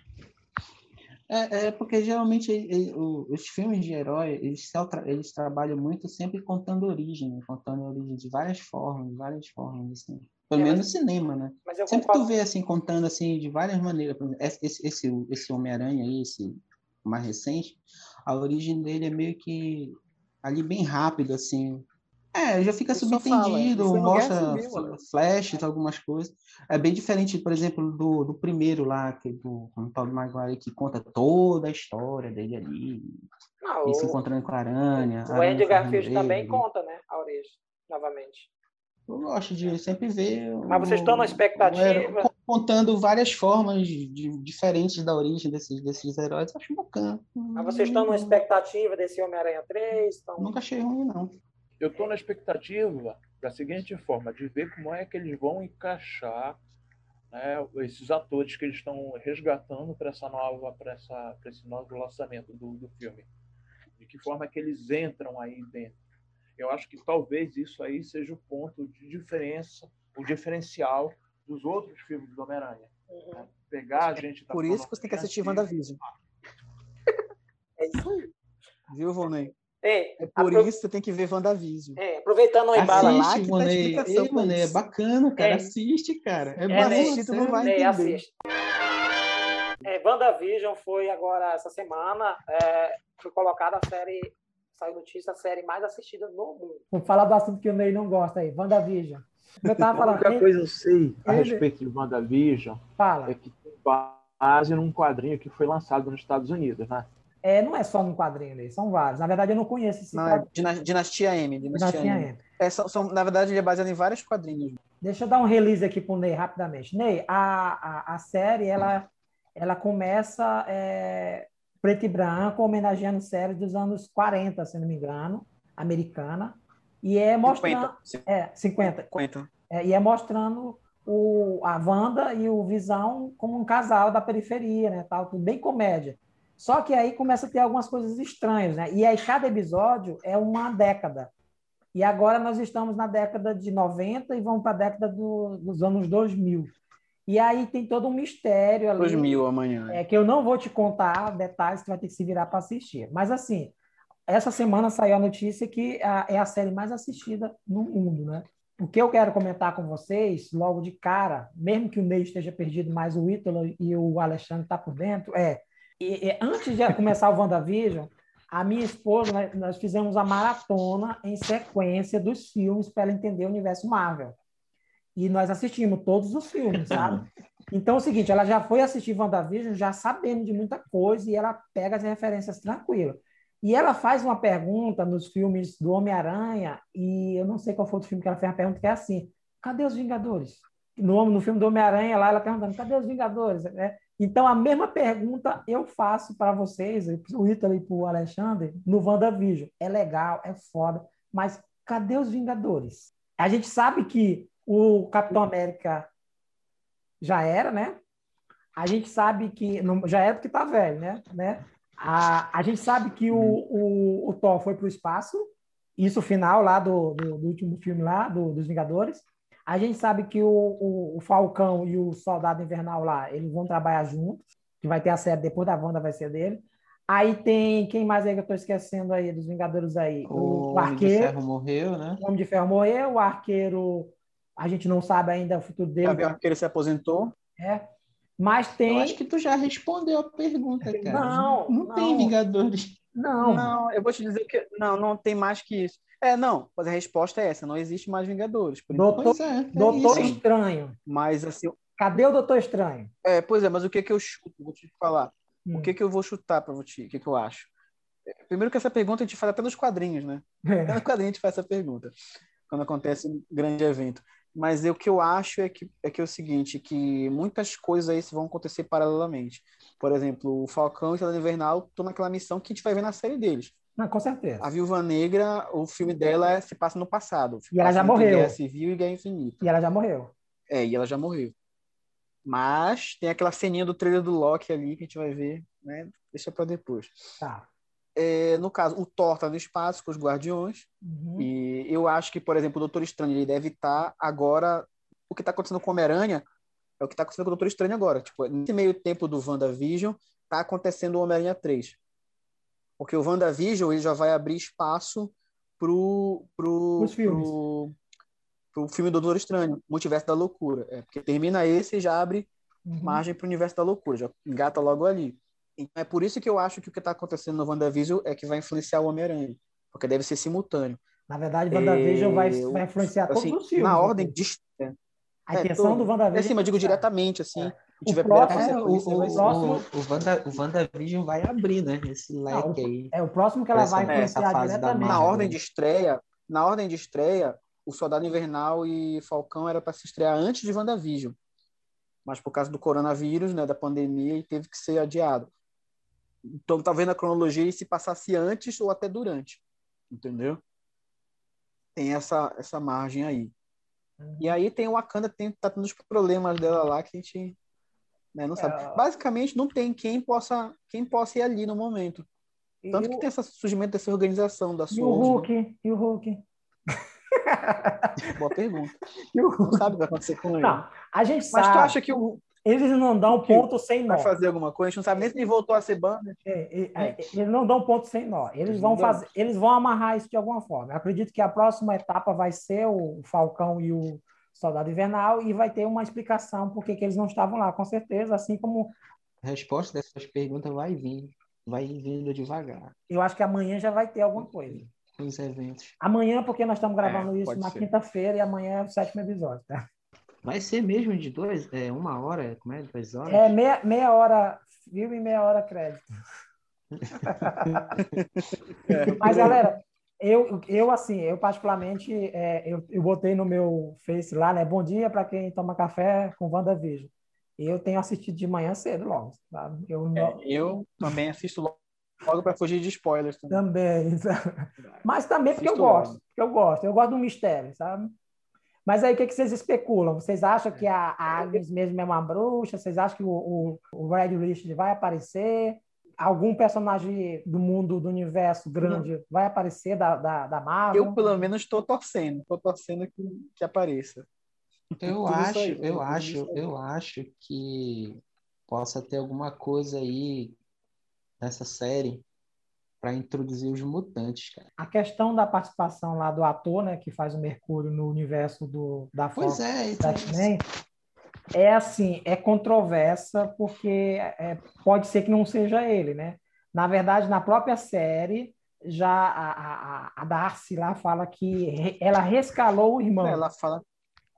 É, é porque geralmente e- e- o- os filmes de herói, eles, eles trabalham muito sempre contando origem, né? contando origem de várias formas, de várias formas, assim. Pelo É, menos no cinema, né? Sempre tu concordo. vê, assim, contando, assim, de várias maneiras. Esse, esse, esse Homem-Aranha aí, esse mais recente, a origem dele é meio que ali bem rápido, assim. É, já fica fala, subentendido, no Guerra mostra Civil, né? flashes, algumas coisas. É bem diferente, por exemplo, do, do primeiro lá, que, do o Tobey Maguire, que conta toda a história dele ali, Não, ele se o, encontrando com a aranha. o Andy Garfield também conta, né? A origem, novamente. Eu gosto de sempre ver. Mas vocês estão na o- expectativa? o herói contando várias formas de, diferentes da origem desses, desses heróis. Acho bacana. Mas vocês estão na expectativa desse Homem-Aranha 3? Estão... Nunca achei ruim, não. Eu estou na expectativa da seguinte forma, de ver como é que eles vão encaixar né, esses atores que eles estão resgatando para essa nova, para essa, para esse novo lançamento do, do filme. De que forma que eles entram aí dentro. Eu acho que talvez isso aí seja o ponto de diferença, o diferencial dos outros filmes do Homem-Aranha. Uhum. Pegar a gente da Por isso que você tem que assistir WandaVision. É isso aí. Viu, Volney? Ei, É por apro- isso que você tem que ver WandaVision. é, aproveitando o embalo, lá que tá a Manei. explicação Ei, Manei, é bacana, cara. É. Assiste, cara. É, É, bom, né? Assiste, tu não vai Ney, entender. assiste. É, WandaVision foi agora, essa semana, é, foi colocada a série, saiu notícia, a série mais assistida no mundo. Vou falar do assunto que o Ney não gosta aí, WandaVision. Eu tava A falando, única ele- coisa que eu sei a ele- respeito de WandaVision fala, é que tem base num quadrinho que foi lançado nos Estados Unidos, né? É, não é só num quadrinho, Ney, são vários. Na verdade, eu não conheço esse Não, é quadrinho. Dinastia M. Dinastia, Dinastia M. M. É, são, são- na verdade, ele é baseado em vários quadrinhos. Deixa eu dar um release aqui pro Ney rapidamente. Ney, a, a, a série ela, ela começa é, preto e branco, homenageando séries dos anos 40, se não me engano, americana, e é mostrando 50. é 50, 50. é, e é mostrando o, a Wanda e o Visão como um casal da periferia, né, tal, tudo bem comédia. Só que aí começa a ter algumas coisas estranhas, né? E aí cada episódio é uma década. E agora nós estamos na década de 90 e vamos para a década do- dos anos 2000. E aí tem todo um mistério ali. 2000 amanhã. É que eu não vou te contar detalhes, tu vai ter que se virar para assistir. Mas assim, essa semana saiu a notícia que a- é a série mais assistida no mundo, né? o que eu quero comentar com vocês, logo de cara, mesmo que o Ney esteja perdido, mas o Ítalo e o Alexandre estão tá por dentro, é, e, e, antes de começar o WandaVision, a minha esposa, nós, nós fizemos a maratona em sequência dos filmes para ela entender o universo Marvel. E nós assistimos todos os filmes, sabe? Então é o seguinte, ela já foi assistir WandaVision já sabendo de muita coisa e ela pega as referências tranquilo. E ela faz uma pergunta nos filmes do Homem-Aranha, e eu não sei qual foi o filme que ela fez a pergunta, que é assim: cadê os Vingadores? No, no filme do Homem-Aranha, lá ela perguntando: cadê os Vingadores? É, então, a mesma pergunta eu faço para vocês, o Ítalo e para o Alexandre, no WandaVision. É legal, é foda, mas cadê os Vingadores? A gente sabe que o Capitão América já era, né? A gente sabe que. Não, já era porque tá velho, né? né? A, a gente sabe que o, o, o Thor foi para o espaço, isso final lá do, do, do, último filme lá, do, dos Vingadores. A gente sabe que o, o, o, Falcão e o Soldado Invernal lá, eles vão trabalhar juntos, que vai ter a série depois da Wanda, vai ser dele. Aí tem, quem mais aí que eu estou esquecendo aí, dos Vingadores aí? O, o Arqueiro. Homem de Ferro morreu, né? O Homem de Ferro morreu, o Arqueiro, a gente não sabe ainda o futuro dele. O Arqueiro se aposentou. É. Mas tem. Eu acho que tu já respondeu a pergunta, cara. Não, não, não tem Vingadores. Não. Não, eu vou te dizer que não, não tem mais que isso. É, não, mas a resposta é essa, não existe mais Vingadores. Por Doutor, é, é Doutor Estranho. Mas assim. Cadê o Doutor Estranho? É, pois é, mas o que que eu chuto? Vou te falar. Hum. O que que eu vou chutar para você? O que que eu acho? Primeiro que essa pergunta a gente faz até nos quadrinhos, né? É. Até no quadrinho a gente faz essa pergunta. Quando acontece um grande evento. Mas o que eu acho é que, é que é o seguinte, que muitas coisas aí vão acontecer paralelamente. Por exemplo, o Falcão e o Invernal estão naquela missão que a gente vai ver na série deles. Não, com certeza. A Viúva Negra, o filme dela é, se passa no passado. E ela já morreu. Guerra Civil e Guerra Infinita. E ela já morreu. É, e ela já morreu. Mas tem aquela ceninha do trailer do Loki ali que a gente vai ver, né? Deixa para depois. Tá. É, no caso, o Thor tá no espaço com os Guardiões. Uhum. E eu acho que, por exemplo, o Doutor Estranho ele deve estar tá agora. O que está acontecendo com o Homem-Aranha é o que está acontecendo com o Doutor Estranho agora. Tipo, nesse meio tempo do WandaVision, tá acontecendo o Homem-Aranha 3. Porque o WandaVision ele já vai abrir espaço pro, pro, pro, pro filme do Doutor Estranho, Multiverso da Loucura. É, porque termina esse e já abre uhum. margem para o Universo da Loucura, já engata logo ali. Então, é por isso que eu acho que o que está acontecendo no WandaVision é que vai influenciar o Homem-Aranha, porque deve ser simultâneo. Na verdade, o WandaVision é, vai, vai influenciar assim, todos os filmes. Na ordem de... É, a intenção é, do WandaVision... É sim, mas digo diretamente, assim. É. O, próximo, é, o, o, o, próximo... o, Wanda, o WandaVision vai abrir, né? Esse leque Não, aí. É o próximo que ela vai influenciar diretamente. Na ordem de estreia, na ordem de estreia, o Soldado Invernal e Falcão era para se estrear antes de WandaVision. Mas por causa do coronavírus, né, da pandemia, e teve que ser adiado. Então, tá vendo a cronologia e se passasse antes ou até durante, entendeu? Tem essa, essa margem aí. Uhum. E aí tem o Wakanda, tem, tá tendo os problemas dela lá que a gente né, não sabe. É... Basicamente, não tem quem possa, quem possa ir ali no momento. Tanto e que o... tem esse surgimento dessa organização da sua. E o Hulk? Né? E o Hulk? Boa pergunta. Não sabe o que vai acontecer com ele. Não, a gente Mas sabe. tu acha que o, eles não dão ponto sem nó. Vai fazer alguma coisa, a gente não sabe nem se ele voltou a ser banda. É, é, é. Eles não dão ponto sem nó. Eles, eles vão fazer, eles vão amarrar isso de alguma forma. Eu acredito que a próxima etapa vai ser o Falcão e o Soldado Invernal e vai ter uma explicação por que eles não estavam lá, com certeza, assim como a resposta dessas perguntas vai vir, vai vindo devagar. Eu acho que amanhã já vai ter alguma coisa. Os eventos. Amanhã, porque nós estamos gravando é, isso na quinta-feira e amanhã é o sétimo episódio, tá? Vai ser mesmo de dois? É uma hora? Como é? Duas horas? É meia, meia hora filme e meia hora crédito. Mas, galera, eu, eu assim, eu particularmente, é, eu, eu botei no meu Face lá, né? Bom dia para quem toma café com WandaVision. Eu tenho assistido de manhã cedo logo. Tá? Eu, não... é, eu também assisto logo, logo para fugir de spoilers. Também. também Mas também porque eu gosto. Porque eu gosto. Eu gosto do mistério, sabe? Mas aí, o que, que vocês especulam? Vocês acham que a, a Agnes mesmo é uma bruxa? Vocês acham que o, o, o Red Richard vai aparecer? Algum personagem do mundo, do universo grande Não. vai aparecer da, da, da Marvel? Eu, pelo menos, estou torcendo. Estou torcendo que, que apareça. Eu acho, aí, eu acho, eu acho que possa ter alguma coisa aí nessa série para introduzir os mutantes, cara. A questão da participação lá do ator, né, que faz o Mercúrio no universo do, da Fox, pois é, da X-Men, é assim, é controversa porque é, pode ser que não seja ele, né? Na verdade, na própria série, já a, a, a Darcy lá fala que ela rescalou o irmão. Ela fala.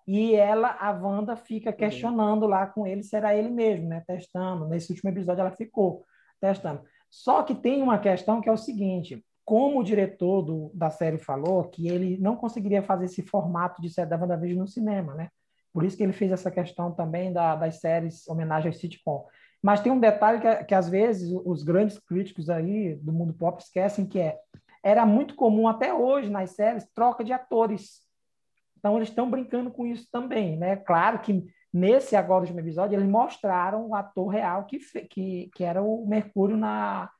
E ela, a Wanda, fica questionando lá com ele se era ele mesmo, né? Testando. Nesse último episódio ela ficou testando. Só que tem uma questão que é o seguinte: como o diretor do, da série falou, que ele não conseguiria fazer esse formato de série da WandaVision no cinema, né? Por isso que ele fez essa questão também da, das séries homenagem ao sitcom. Mas tem um detalhe que, que, às vezes, os grandes críticos aí do mundo pop esquecem, que é era muito comum até hoje nas séries troca de atores. Então, eles estão brincando com isso também, né? Claro que nesse agora último episódio, eles mostraram o ator real que, que, que era o Mercúrio na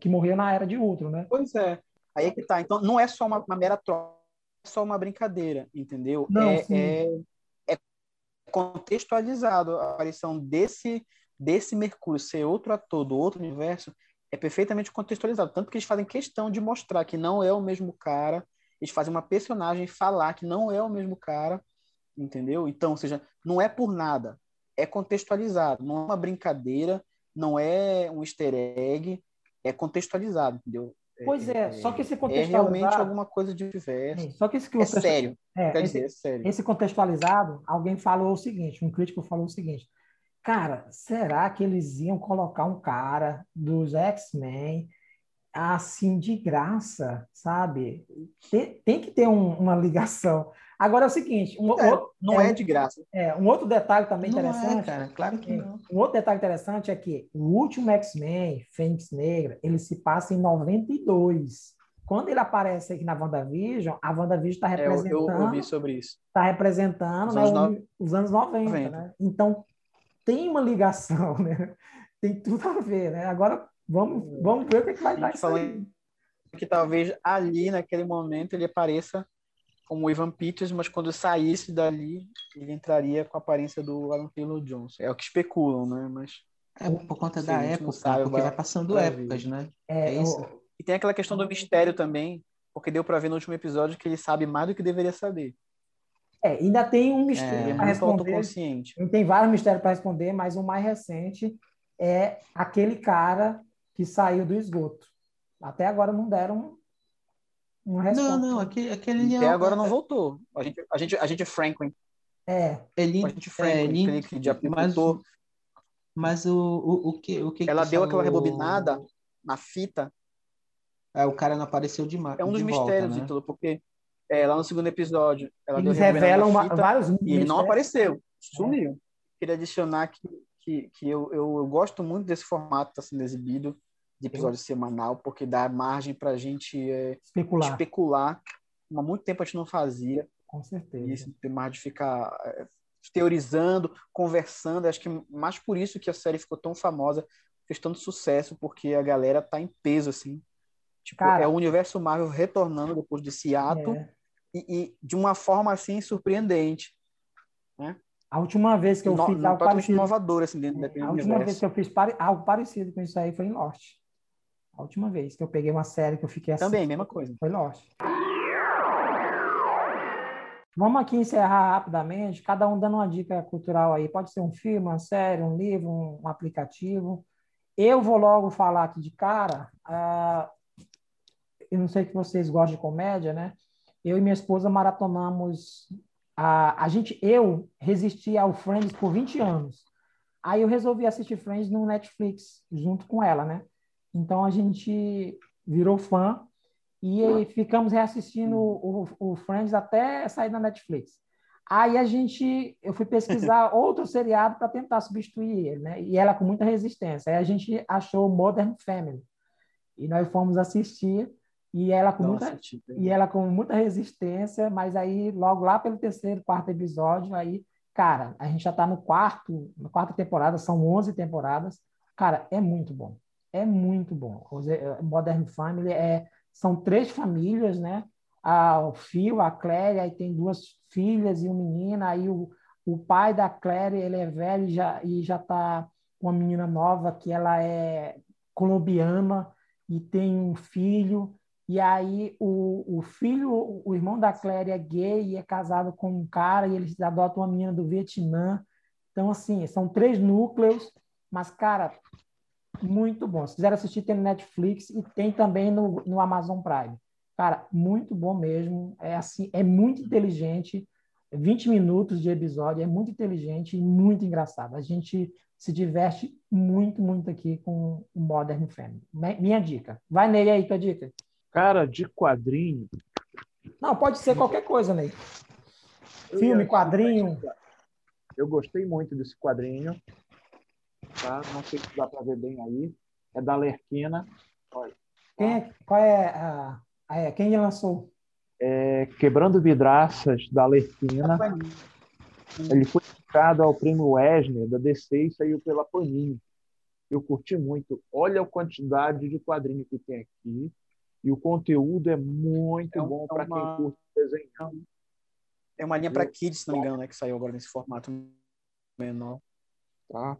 que morreu na Era de Ultron, né? Pois é. Aí é que tá. Então, não é só uma, uma mera troca, é só uma brincadeira, entendeu? Não, é, é, é contextualizado a aparição desse desse Mercúrio ser outro ator do outro universo é perfeitamente contextualizado. Tanto que eles fazem questão de mostrar que não é o mesmo cara, eles fazem uma personagem falar que não é o mesmo cara, entendeu? Então, ou seja, não é por nada, é contextualizado, não é uma brincadeira, não é um easter egg, é contextualizado, entendeu? Pois é, é, só que esse contextualizado... É realmente alguma coisa de diverso. É, só que esse que é sério. É, esse, dizer, é sério. Esse contextualizado, alguém falou o seguinte, um crítico falou o seguinte, Cara, será que eles iam colocar um cara dos X-Men assim de graça, sabe? Tem, tem que ter um, uma ligação. Agora é o seguinte, um, é, outro, não é, é, de graça. É, um outro detalhe também não é, interessante, é, cara, claro que não. Um outro detalhe interessante é que o último X-Men, Fênix Negra, ele se passa em 92. Quando ele aparece aqui na WandaVision, a WandaVision está representando. É, eu, eu, vi sobre isso. Está representando os, né, anos, no... os anos 90, 90. Né? Então, tem uma ligação, né? Tem tudo a ver, né? Agora vamos, vamos ver o que, é que vai dar isso. Que talvez ali, naquele momento, ele apareça como Ivan Peters, mas quando saísse dali, ele entraria com a aparência do Alan Taylor Johnson. É o que especulam, né? Mas é por conta da época, sabe, porque vai passando épocas, né? É, é isso. E tem aquela questão do mistério também, porque deu para ver no último episódio que ele sabe mais do que deveria saber. É, ainda tem um mistério é, para responder. Tem vários mistérios para responder, mas o mais recente é aquele cara que saiu do esgoto. Até agora não deram uma resposta. Não, não, aquele, aquele Até agora não voltou. A gente, a gente, a gente Franklin. É. Ele, a gente Franklin, é, ele, que já mas, mas o, o, o que o que Ela que deu falou... aquela rebobinada na fita. É, o cara não apareceu de É um dos mistérios, né? porque é, lá no segundo episódio, ela Eles revelam fita, vários e ele não apareceu, sumiu. É. Queria adicionar que, que, que eu, eu, eu, gosto muito desse formato que está sendo exibido de episódio Sim. semanal, porque dá margem para a gente é, especular. especular. Há muito tempo a gente não fazia. Com certeza. Isso tem mais de ficar é, teorizando, conversando. Acho que mais por isso que a série ficou tão famosa, fez tanto sucesso, porque a galera tá em peso, assim. Tipo, Cara, é o universo Marvel retornando depois desse ato. É e, e, de uma forma assim surpreendente, né? A última vez que eu no, fiz algo parecido, inovador assim dentro é, A última vez que eu fiz pare, algo parecido com isso aí foi em Lost. A última vez que eu peguei uma série que eu fiquei assim. Também, mesma coisa. Foi Lost. Vamos aqui encerrar rapidamente, cada um dando uma dica cultural aí. Pode ser um filme, uma série, um livro, um, um aplicativo. Eu vou logo falar aqui de cara. Uh, eu não sei que vocês gostam de comédia, né? eu e minha esposa maratonamos a, a gente eu resisti ao Friends por 20 anos. Aí eu resolvi assistir Friends no Netflix junto com ela, né? Então a gente virou fã e ficamos reassistindo o, o, Friends até sair da Netflix. Aí a gente, eu fui pesquisar outro seriado para tentar substituir ele, né? E ela com muita resistência. Aí a gente achou Modern Family. E nós fomos assistir e ela com Nossa, muita e ela com muita resistência, mas aí logo lá pelo terceiro, quarto episódio, aí, cara, a gente já está no quarto, na quarta temporada, são 11 temporadas. Cara, é muito bom. É muito bom. Modern Family é são três famílias, né? A, o Phil, a Claire, aí tem duas filhas e um menino, aí o, o pai da Claire, ele é velho já e já tá com uma menina nova que ela é colombiana e tem um filho. E aí o, o filho, o irmão da Claire é gay e é casado com um cara e eles adotam uma menina do Vietnã. Então, assim, são três núcleos, mas, cara, muito bom. Se quiser assistir, tem no Netflix e tem também no, no Amazon Prime. Cara, muito bom mesmo. É assim, é muito inteligente. 20 minutos de episódio, é muito inteligente e muito engraçado. A gente se diverte muito, muito aqui com o Modern Family. Minha dica. Vai, Ney, aí, tua dica. Cara, de quadrinho. Não, pode ser qualquer coisa, Ney. Filme, quadrinho. Eu gostei muito desse quadrinho. Tá? Não sei se dá para ver bem aí. É da Lerquina. Olha. Quem é, qual é a, a, é, quem lançou? É, Quebrando Vidraças da Lerquina. Ele foi indicado ao prêmio Wesner da DC e saiu pela Panini. Eu curti muito. Olha a quantidade de quadrinho que tem aqui. E o conteúdo é muito é bom para uma... quem curte desenhar. É uma linha para kids, se não me engano, né, que saiu agora nesse formato menor. Tá.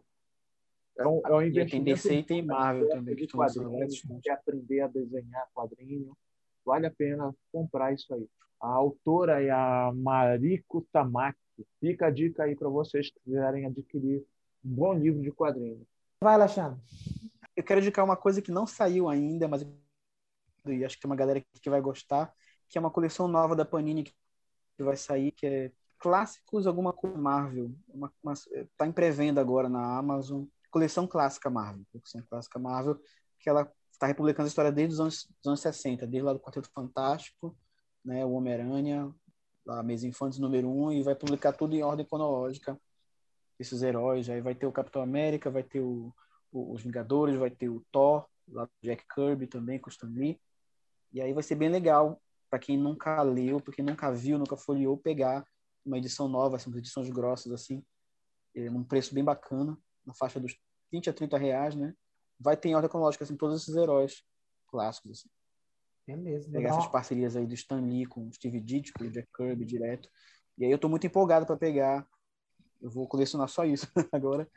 É um, é um investimento. Tem DC e tem Marvel também. Que quadrinho, quer aprender a desenhar quadrinho, vale a pena comprar isso aí. A autora é a Mariko Tamaki. Fica a dica aí para vocês que quiserem adquirir um bom livro de quadrinhos. Vai, Alexandre. Eu quero indicar uma coisa que não saiu ainda, mas e acho que tem uma galera que vai gostar, que é uma coleção nova da Panini que vai sair, que é clássicos alguma coisa Marvel. Uma, uma, tá em pré-venda agora na Amazon. Coleção clássica Marvel. Coleção clássica Marvel, que ela está republicando a história desde os anos, dos anos 60, desde lá do Quarteto Fantástico, né, o Homem-Aranha, a Mesa Infantes número 1, um, e vai publicar tudo em ordem cronológica. Esses heróis. Aí vai ter o Capitão América, vai ter o, o, os Vingadores, vai ter o Thor, lá Jack Kirby também, com Stan Lee. E aí vai ser bem legal para quem nunca leu, para quem nunca viu, nunca folheou, pegar uma edição nova, essas edições grossas assim, é, num preço bem bacana, na faixa dos 20 a 30 reais, né? Vai ter em ordem cronológica assim, todos esses heróis clássicos. Assim. Beleza. Pegar essas parcerias aí do Stan Lee com o Steve Ditko, o Jack Kirby direto. E aí eu tô muito empolgado para pegar. Eu vou colecionar só isso agora.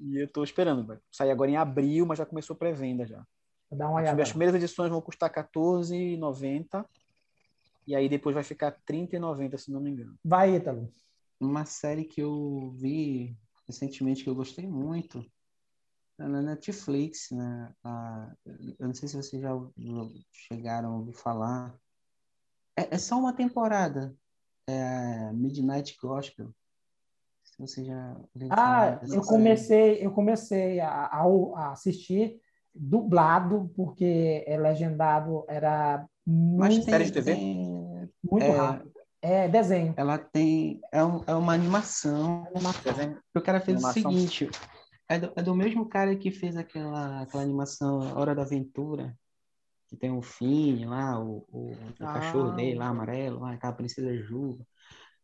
E eu tô esperando. Vai sair agora em abril, mas já começou pré-venda já. Dá uma olhada. As primeiras edições vão custar R$14,90. E aí depois vai ficar R$30,90, se não me engano. Vai, Ítalo. Uma série que eu vi recentemente que eu gostei muito é na Netflix, né? eu não sei se vocês já chegaram a ouvir falar. É, é só uma temporada. É Midnight Gospel. Se você já Ah, eu comecei, eu comecei a, a, assistir dublado, porque é legendado, era muito, série de TV? muito é, rápido. É desenho. Ela tem. É, um, é uma animação. Desenho. O cara fez animação. o seguinte: é do, é do mesmo cara que fez aquela, aquela animação Hora da Aventura, que tem o Finn lá, o, o, o ah. cachorro dele lá, amarelo, lá, aquela princesa Juba.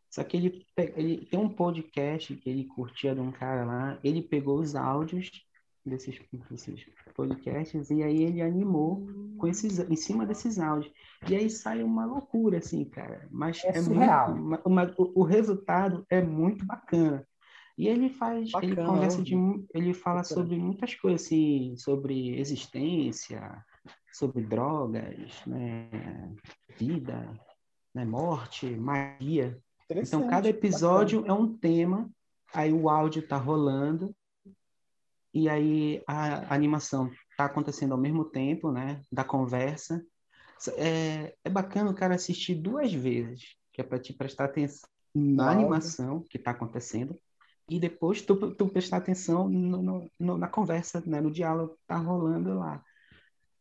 Só que ele, ele tem um podcast que ele curtia de um cara lá, ele pegou os áudios desses, desses podcasts e aí ele animou com esses em cima desses áudios. E aí sai uma loucura assim cara. Mas é, é surreal. muito, uma, o, o, resultado é muito bacana. E ele faz bacana, ele conversa de ele fala bacana. sobre muitas coisas assim sobre existência sobre drogas né vida né morte magia. Então cada episódio bacana. é um tema aí o áudio tá rolando e aí a, animação está acontecendo ao mesmo tempo, né? Da conversa. É, é bacana o cara assistir duas vezes, que é para te prestar atenção na animação que está acontecendo e depois tu, tu prestar atenção no, no, na conversa, né? No diálogo que tá rolando lá.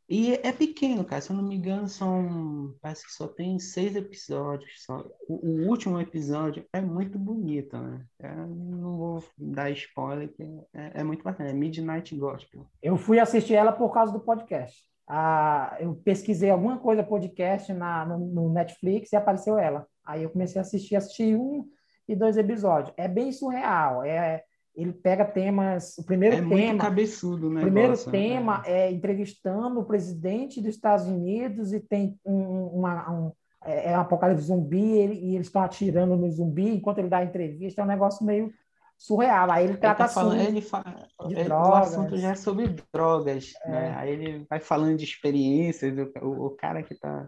E é pequeno, cara. Se eu não me engano, são. Parece que só tem seis episódios. Só. O, o último episódio é muito bonito, né? Eu não vou dar spoiler, que é, é, muito bacana. É Midnight Gospel. Eu fui assistir ela por causa do podcast. Ah, eu pesquisei alguma coisa podcast na, no, no Netflix e apareceu ela. Aí eu comecei a assistir, assisti um e dois episódios. É bem surreal. É, ele pega temas. O primeiro é tema. Muito cabeçudo, né? O primeiro negócio, né? tema é. é entrevistando o presidente dos Estados Unidos e tem um, uma, um, é, é um apocalipse zumbi ele, e eles estão atirando no zumbi enquanto ele dá a entrevista. É um negócio meio surreal. Aí ele Ele trata tá falando, assim, ele fala, de ele- o drogas. assunto já é sobre drogas, É. né? Aí ele vai falando de experiências, o, o, o cara que tá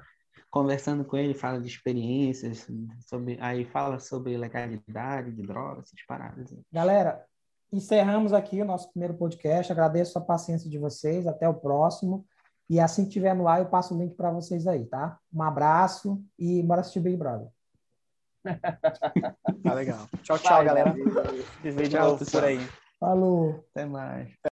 conversando com ele fala de experiências, sobre, aí fala sobre legalidade de drogas, essas paradas. Galera, encerramos aqui o nosso primeiro podcast. Agradeço a paciência de vocês. Até o próximo. E assim que tiver no ar, eu passo o link para vocês aí, tá? Um abraço e bora assistir Big Brother. Tá legal. Tchau, tchau, galera. De Tchau, novo por aí. Falou! Até mais.